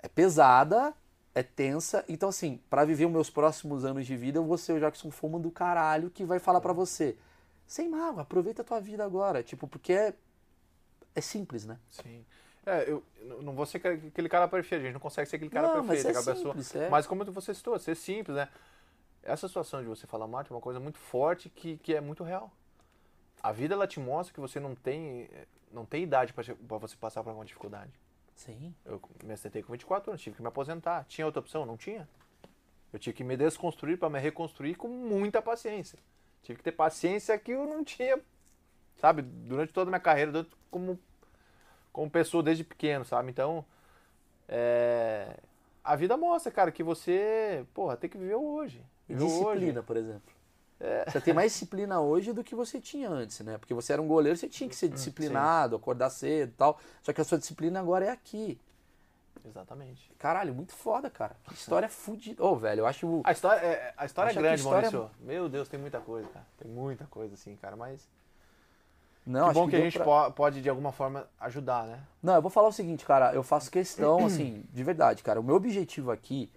É pesada, é tensa, então assim, pra viver os meus próximos anos de vida, eu vou ser o Jackson Foman do caralho que vai falar pra você, sem mágoa, aproveita a tua vida agora, tipo, porque é, é simples, né? Sim. É, eu não vou ser aquele cara perfeito, a gente não consegue ser aquele cara Não, mas perfeito, é aquela pessoa. simples, é. Mas como você citou, ser simples, né? Essa situação de você falar morte é uma coisa muito forte que, que é muito real. A vida ela te mostra que você não tem não tem idade para você passar por alguma dificuldade. Sim. Eu me acidentei com 24 anos, tive que me aposentar. Tinha outra opção? Não tinha. Eu tive que me desconstruir para me reconstruir com muita paciência. Tive que ter paciência que eu não tinha, sabe, durante toda a minha carreira, durante- como, como pessoa desde pequeno, sabe? Então, é, a vida mostra, cara, que você, porra, tem que viver hoje. E Viver disciplina, hoje. por exemplo. Você tem mais disciplina hoje do que você tinha antes, né? Porque você era um goleiro, você tinha que ser disciplinado, acordar cedo e tal. Só que a sua disciplina agora é aqui. Exatamente. Caralho, muito foda, cara. Que história fudida. Ô, velho, eu acho. A história é, a história é que grande, a história- Maurício. Meu Deus, tem muita coisa, cara. Tem muita coisa, assim, cara. Mas Não, que acho bom que, a deu gente pra- po- pode, de alguma forma, ajudar, né? Não, eu vou falar o seguinte, cara, eu faço questão, assim, de verdade, cara. O meu objetivo aqui,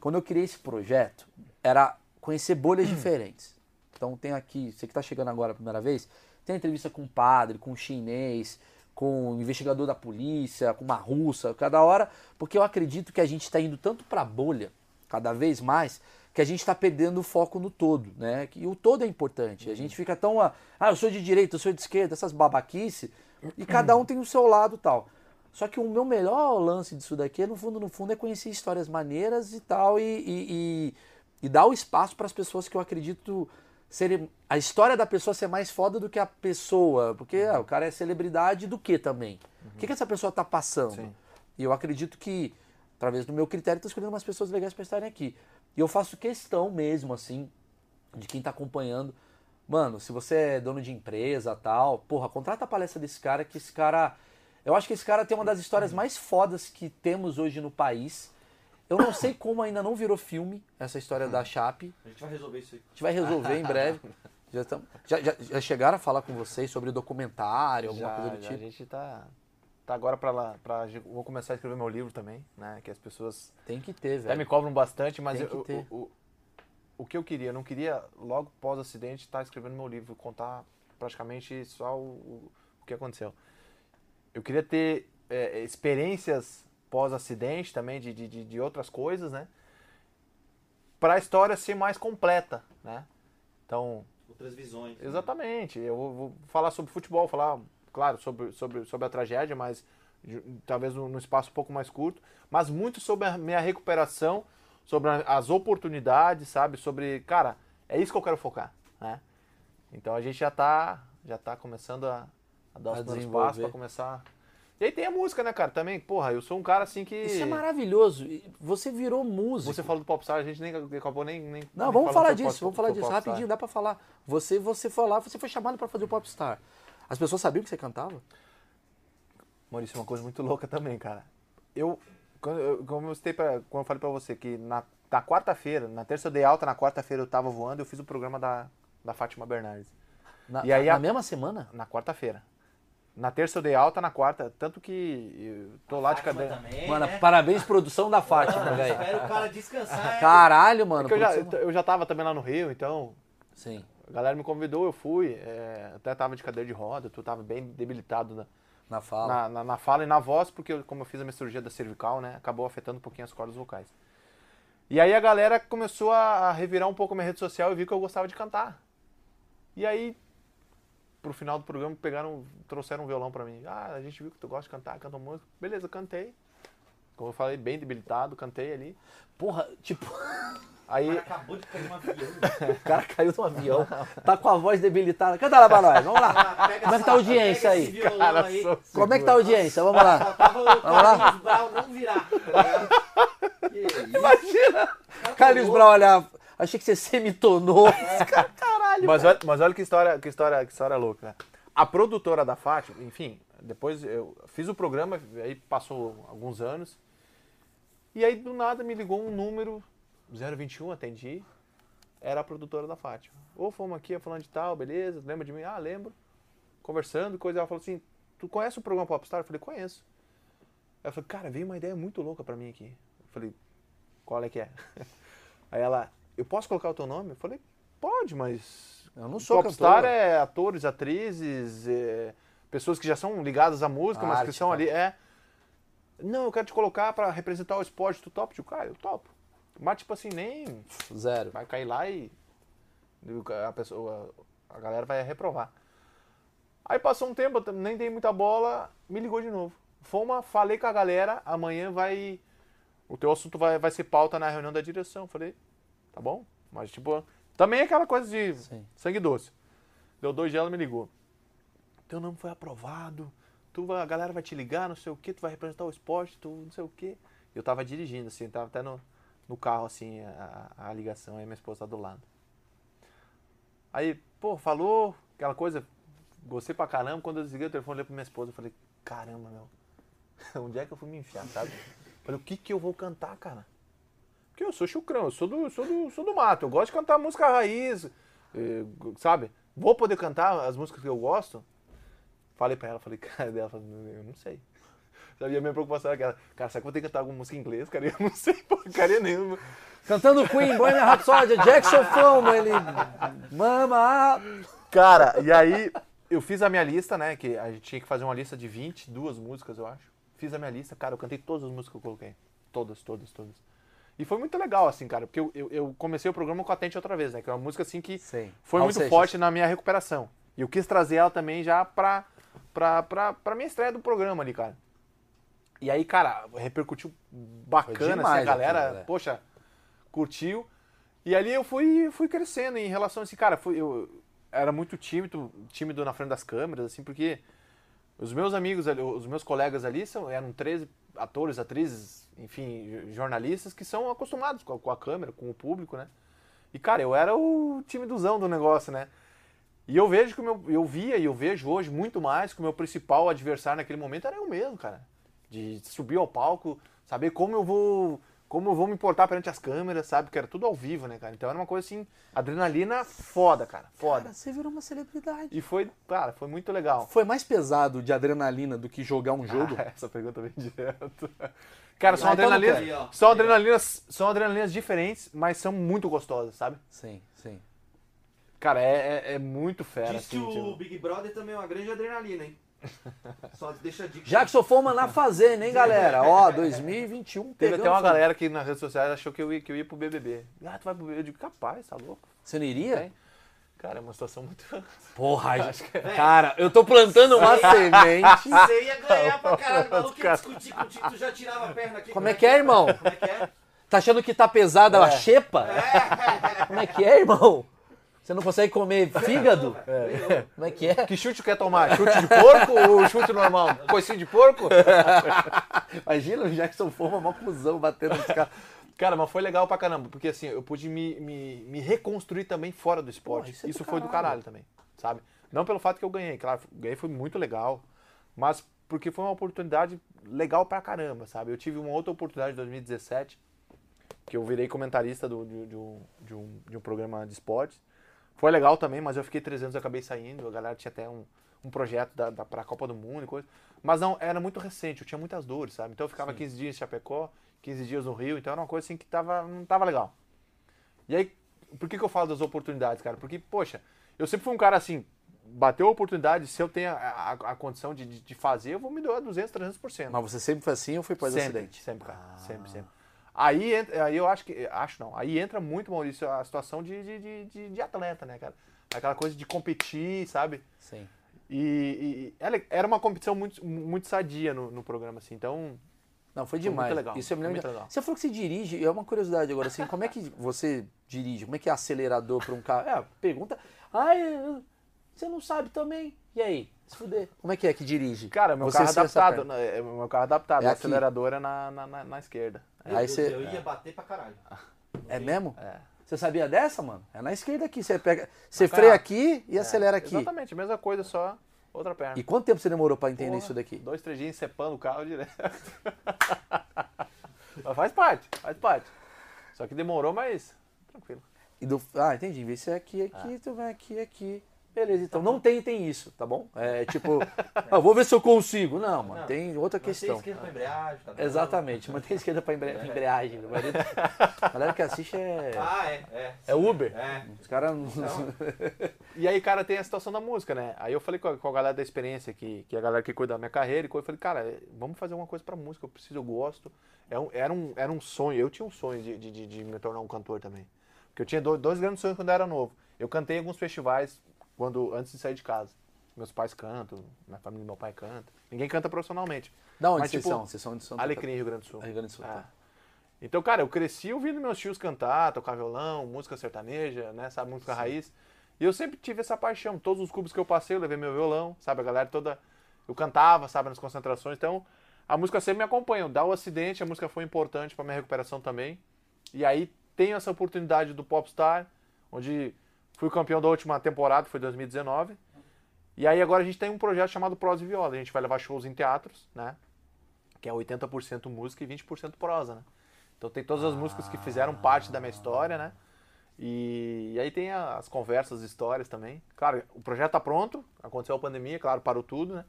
quando eu criei esse projeto, era conhecer bolhas diferentes. Então tem aqui, você que tá chegando agora a primeira vez, tem entrevista com um padre, com um chinês, com um investigador da polícia, com uma russa, cada hora, porque eu acredito que a gente está indo tanto pra bolha, cada vez mais, que a gente está perdendo o foco no todo, né? Que o todo é importante. A gente fica tão, ah, eu sou de direita, eu sou de esquerda, essas babaquice, e cada um tem o seu lado e tal. Só que o meu melhor lance disso daqui, no fundo, no fundo, é conhecer histórias maneiras e tal, e, e, e, e dar o espaço para as pessoas que eu acredito serem. A história da pessoa ser mais foda do que a pessoa. Porque ah, o cara é celebridade do que também? O que, que essa pessoa tá passando? Sim. E eu acredito que, através do meu critério, estou escolhendo umas pessoas legais para estarem aqui. E eu faço questão mesmo, assim, de quem tá acompanhando. Mano, se você é dono de empresa tal, porra, contrata a palestra desse cara, que esse cara. Eu acho que esse cara tem uma das histórias mais fodas que temos hoje no país. Eu não sei como ainda não virou filme essa história da Chape. A gente vai resolver isso aí. A gente vai resolver em breve. Já, tam- já, já, já chegaram a falar com vocês sobre documentário, alguma Já, coisa do já, tipo? A gente tá, tá agora pra lá. Pra, vou começar a escrever meu livro também, né? Que as pessoas Tem que ter, até me velho. cobram bastante, mas Tem eu- o, o, o que eu queria, eu não queria, logo pós acidente, estar escrevendo meu livro, contar praticamente só o, o, o que aconteceu. Eu queria ter é, experiências pós-acidente também, de, de, de- outras coisas, né? Para a história ser mais completa, né? Então, Outras visões. né? Exatamente. Eu vou, vou falar sobre futebol, falar, claro, sobre, sobre, sobre a tragédia, mas talvez num espaço um pouco mais curto, mas muito sobre a minha recuperação, sobre a- as oportunidades, sabe? Sobre, cara, é isso que eu quero focar, né? Então a gente já tá, já tá começando a, a dar A os passos para começar. E aí tem a música, né, cara? Também, porra, eu sou um cara assim que. Isso é maravilhoso. Você virou músico. Você falou do Popstar, a gente nem acabou nem. nem Não, nem vamos falar disso, pop- vamos falar disso. Rapidinho, dá pra falar. Você, você foi lá, você foi chamado pra fazer o Popstar. As pessoas sabiam que você cantava? Maurício, uma coisa muito louca também, cara. Eu, quando eu, como eu, citei pra, quando eu falei pra você que na, na quarta-feira, na terça eu dei alta, na quarta-feira eu tava voando, eu fiz o programa da, da Fátima Bernardes. Na, E aí na a- mesma semana? Na quarta-feira. Na terça eu dei alta, na quarta, tanto que eu tô lá de Fátima cadeira. Também, Mano, né? parabéns, produção da Fátima, velho. Espera o cara descansar. é. Caralho, mano. Porque eu já, eu já tava também lá no Rio, então Sim. a galera me convidou, eu fui. é, até tava de cadeira de roda, tu tava bem debilitado na, Na fala. na, na- na fala e na voz, porque eu- como eu fiz a minha cirurgia da cervical, né, acabou afetando um pouquinho as cordas vocais. E aí a galera começou a, a revirar um pouco a minha rede social e viu que eu gostava de cantar. E aí, pro final do programa, pegaram, trouxeram um violão pra mim. Ah, a gente viu que tu gosta de cantar, canta música. Beleza, cantei. Como eu falei, bem debilitado, cantei ali. Porra, tipo, O Aí, cara acabou de cair um avião. o cara caiu do avião, tá com a voz debilitada. Canta lá pra nós, vamos lá. Ah, Como é que tá a audiência aí? cara, aí. Como é que tá a audiência? Vamos lá. O lá. Brown não virar. tá? Imagina! Carlos. Brown olhar. Achei que você semitonou. Cara, Caralho. Mas olha, mas olha que história, que história, que história louca. né? A produtora da Fátima, enfim, depois eu fiz o programa, aí passou alguns anos. E aí do nada me ligou um número 021, atendi. Era a produtora da Fátima. Ou fomos aqui falando de tal, beleza, lembra de mim? Ah, lembro. Conversando, coisa. Ela falou assim: Tu conhece o programa Popstar? Eu falei: Conheço. Ela falou: Cara, veio uma ideia muito louca pra mim aqui. Eu falei: Qual é que é? Aí ela: Eu posso colocar o teu nome? Eu falei: Pode, mas Eu não sou Popstar cantor. é atores, atrizes, é, pessoas que já são ligadas à música, mas que Arte, são tá. ali. É. Não, eu quero te colocar pra representar o esporte, tu top? Eu, cara, eu topo. Mas, tipo assim, nem Zero. vai cair lá e a pessoa, a galera vai reprovar. Aí passou um tempo, eu nem dei muita bola, me ligou de novo. Foma, falei com a galera, amanhã vai. O teu assunto vai, vai ser pauta na reunião da direção. Falei, tá bom? Mas, tipo, também é aquela coisa de Sim. sangue doce. Deu dois dias, ela me ligou. Teu nome foi aprovado, tu vai- a galera vai te ligar, não sei o que, tu vai representar o esporte, tu não sei o que. Eu tava dirigindo, assim, tava até no, no carro, assim, a, a ligação, aí minha esposa tá do lado. Aí, pô, falou aquela coisa, gostei pra caramba. Quando eu desliguei o telefone, olhei pra minha esposa e falei, caramba, meu, onde é que eu fui me enfiar, sabe? Falei, o que que eu vou cantar, cara? Porque eu sou chucrão, eu sou do, sou do, sou do mato, eu gosto de cantar música raiz, eh, sabe? Vou poder cantar as músicas que eu gosto? Falei pra ela, falei, cara, dela, eu não sei. Sabe, e a minha preocupação era aquela, cara, será que eu vou ter que cantar alguma música em inglês, cara? Eu não sei porcaria nenhuma. Cantando Queen, Bohemian Rhapsody, Jackson Fama, ele... Mama... Cara, e aí eu fiz a minha lista, né? Que a gente tinha que fazer uma lista de 22 músicas, eu acho. Fiz a minha lista, cara, eu cantei todas as músicas que eu coloquei. Todas, todas, todas. E foi muito legal, assim, cara, porque eu, eu, eu comecei o programa com a Tente outra vez, né? Que é uma música, assim, que Sim. foi muito Seixas. forte na minha recuperação. E eu quis trazer ela também já pra, pra, pra, pra minha estreia do programa ali, cara. E aí, cara, repercutiu bacana, assim, a galera, aquilo, né? poxa, curtiu. E ali eu fui, fui crescendo em relação a esse cara. Fui, eu era muito tímido, tímido na frente das câmeras, assim, porque os meus amigos ali, os meus colegas ali são, eram 13 atores, atrizes, enfim, jo- jornalistas que são acostumados com a, com a câmera, com o público, né? E, cara, eu era o timidozão do negócio, né? E eu vejo que o meu, eu via e eu vejo hoje muito mais que o meu principal adversário naquele momento era eu mesmo, cara. De subir ao palco, saber como eu vou, como eu vou me portar perante as câmeras, sabe? Porque era tudo ao vivo, né, cara? Então era uma coisa assim, adrenalina foda, cara, foda. Cara, você virou uma celebridade. E foi, cara, foi muito legal. Foi mais pesado de adrenalina do que jogar um jogo? Ah, essa pergunta vem direto. Cara, são adrenalinas. Aí, são adrenalinas, são adrenalinas diferentes, mas são muito gostosas, sabe? Sim, sim. Cara, é, é, é muito fera, Diz que assim, o tipo. Big Brother também é uma grande adrenalina, hein? Só deixa a dica. Jackson Foma na fazenda, hein, galera? Ó, 2021 Teve até uma galera que nas redes sociais achou que eu ia, que eu ia pro BBB. Ah, tu vai pro BBB? Eu digo, capaz, tá louco? Você não iria? Cara, é uma situação muito... Porra, cara, eu tô plantando uma semente. Você ia ganhar pra caralho, maluco ia discutir contigo, tu já tirava a perna aqui. Como é que é, irmão? Como é que é? Tá achando que tá pesada a xepa? Como é que é, irmão? Você não consegue comer fígado? É. Como é que é? Que chute quer tomar? Chute de porco ou chute normal? Coicinho de porco? Imagina o Jackson Foma, mó cuzão, batendo nos caras. Cara, mas foi legal pra caramba, porque assim, eu pude me, me, me reconstruir também fora do esporte. Pô, isso é isso do foi do caralho. caralho também, sabe? Não pelo fato que eu ganhei, claro, ganhei foi muito legal, mas porque foi uma oportunidade legal pra caramba, sabe? Eu tive uma outra oportunidade em 2017, que eu virei comentarista do, de, de um, de, um, de um programa de esportes. Foi legal também, mas eu fiquei três anos e acabei saindo. A galera tinha até um, um projeto da, da, pra Copa do Mundo e coisa. Mas não, era muito recente, eu tinha muitas dores, sabe? Então eu ficava 15 dias em Chapecó, 15 dias no Rio, então era uma coisa assim que tava, não tava legal. E aí, por que, que eu falo das oportunidades, cara? Porque, poxa, eu sempre fui um cara assim, bateu a oportunidade, se eu tenho a, a, a condição de, de, fazer, eu vou me doar 200, 300%. Mas você sempre foi assim ou foi pós sempre, acidente? Sempre, cara. Sempre, sempre. Aí, entra- aí eu acho que. Acho não. Aí entra muito, Maurício, a situação de, de, de, de- de atleta, né, cara? Aquela coisa de competir, sabe? Sim. E, e- ela- era uma competição muito, muito sadia no, no programa, assim. Então, Não, foi Foi demais. muito legal, Isso é foi muito legal. Você falou que você dirige, é uma curiosidade agora, assim, como é que você dirige? Como é que é acelerador para um carro? É, pergunta. Ai, eu- você não sabe também. E aí? Se fuder. Como é que é que dirige? cara, meu Você carro adaptado. né, é, Meu carro adaptado. É a aceleradora é na, na, na, na esquerda. Aí Deus, você- Eu ia bater pra caralho. É mesmo? É. Você sabia dessa, mano? É na esquerda aqui. Você pega. Você freia aqui e acelera aqui. Exatamente, a mesma coisa, só outra perna. E quanto tempo você demorou pra entender Porra, isso daqui? Dois, três dias encepando o carro direto. mas faz parte, faz parte. Só que demorou, mas tranquilo. E do... Ah, entendi. Vez de ser aqui, aqui, tu vem aqui, aqui. Beleza, então não tem, tem isso, tá bom? É tipo, ah, vou ver se eu consigo. Não, mano, Não, tem outra Mantém questão. esquerda pra embreagem, tá bom? Exatamente, mantém a esquerda pra embrea- embreagem. A maioria- a galera que assiste é, Ah, é, é. é Uber. É. Os caras não. Não. E aí, cara, tem a situação da música, né? Aí eu falei com a, com a galera da experiência, que, que é a galera que cuida da minha carreira, e eu falei, cara, é, vamos fazer uma coisa pra música, eu preciso, eu gosto. É um- era, um, era um sonho, eu tinha um sonho de, de, de- de me tornar um cantor também. Porque eu tinha dois, dois grandes sonhos quando eu era novo. Eu cantei em alguns festivais quando, antes de sair de casa. Meus pais cantam, minha família meu pai canta. Ninguém canta profissionalmente. Da onde Mas, vocês tipo, são? Vocês são de Santa Alecrim, Rio Grande do Sul. Rio Grande do Sul, É. tá. Então, cara, eu cresci ouvindo meus tios cantar, tocar violão, música sertaneja, né, sabe, música raiz. E eu sempre tive essa paixão. Todos os clubes que eu passei, eu levei meu violão, sabe, a galera toda. Eu cantava, sabe, nas concentrações. Então, a música sempre me acompanha. Dá o acidente, a música foi importante pra minha recuperação também. E aí, tenho essa oportunidade do Popstar, onde fui campeão da última temporada, foi 2019. E aí, agora a gente tem um projeto chamado Prosa e Viola. A gente vai levar shows em teatros, né? que é 80% música e 20% prosa, né? Então tem todas as músicas que fizeram parte da minha história, né? E, e aí tem as conversas, as histórias também. Claro, o projeto tá pronto, aconteceu a pandemia, claro, parou tudo, né?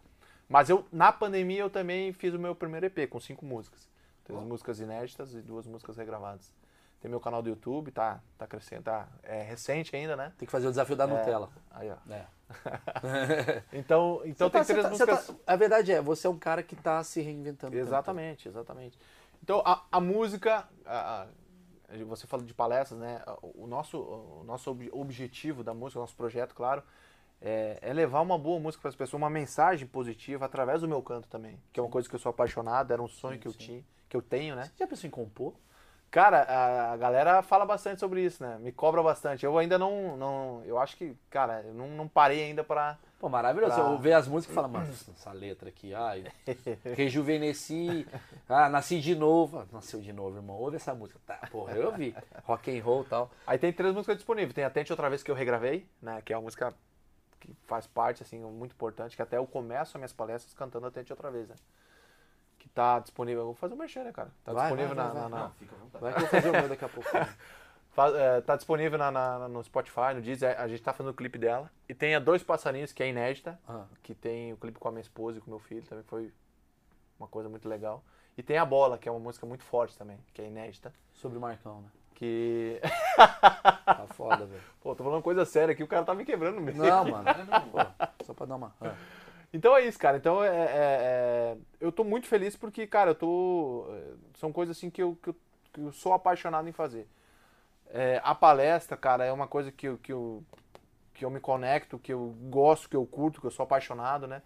Mas eu, na pandemia, eu também fiz o meu primeiro EP com cinco músicas. Três músicas inéditas e duas músicas regravadas. Tem meu canal do YouTube, tá, tá crescendo, tá, é recente ainda, né? Tem que fazer o desafio da Nutella. Aí, ó. É. Então, então Você tem tá- três tá- músicas... tá- a verdade é, você é um cara que tá se reinventando. o tempo Exatamente, exatamente. Então, a, a música, a- a- você falou de palestras, né? O nosso, o nosso ob- objetivo da música, o nosso projeto, claro, é, é levar uma boa música para as pessoas, uma mensagem positiva através do meu canto também, que é uma coisa que eu sou apaixonado, era um sonho que eu tinha, que eu tenho, né? Você já pensou em compor? Cara, a, a galera fala bastante sobre isso, né? Me cobra bastante. Eu ainda não, não eu acho que, cara, eu não, não parei ainda para Pô, maravilhoso. Pra- Eu ver as músicas e falar, mano, essa letra aqui, ai, rejuvenesci, ah, nasci de novo. Ah, Nasceu de novo, irmão. Ouve essa música. Tá, porra, eu ouvi. Rock and roll e tal. Aí tem três músicas disponíveis. Tem Atente Outra Vez que eu regravei, né? Que é uma música que faz parte, assim, muito importante, que até eu começo as minhas palestras cantando Atente Outra Vez, né? Que tá disponível. Eu vou fazer o merchan, né, cara? Tá Vai, disponível vai, na. vai, na- vai. na- Não, fica à vontade. Vai que eu vou fazer o meu daqui a pouco. É, tá disponível na, na- no Spotify, no Deezer. A gente tá fazendo o clipe dela. E tem a Dois Passarinhos, que é inédita. Ah. Que tem o clipe com a minha esposa e com o meu filho. Também foi uma coisa muito legal. E tem a Bola, que é uma música muito forte também, que é inédita. Sobre o Marcão, né? Que. Tá foda, velho. Pô, tô falando coisa séria aqui, o cara tá me quebrando mesmo. Não, mano. Pô, só pra dar uma. ah. Então é isso, cara. Então é, é- é- eu tô muito feliz porque, cara, eu tô. é, São coisas assim que eu, que eu, que eu sou apaixonado em fazer. É, a palestra, cara, é uma coisa que eu, que, eu, que eu me conecto, que eu gosto, que eu curto, que eu sou apaixonado, né?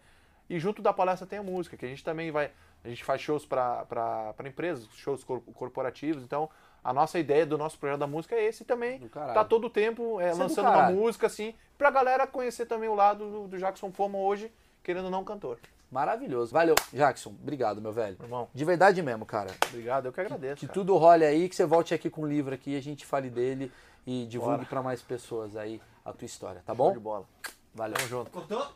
E junto da palestra tem a música, que a gente também vai. A gente faz shows para empresas, shows cor- corporativos. Então, a nossa ideia do nosso projeto da música é esse também. Tá todo o tempo é, é do lançando uma música, assim, pra galera conhecer também o lado do, do Jackson Foma hoje, querendo ou não cantor. Maravilhoso. Valeu. Jackson, obrigado, meu velho. Irmão, De verdade mesmo, cara. obrigado, eu que agradeço. Que cara. tudo role aí, que você volte aqui com um livro aqui, a gente fale dele e divulgue pra mais pessoas aí a tua história, tá Show bom? de bola. Valeu. Tamo junto. Contou?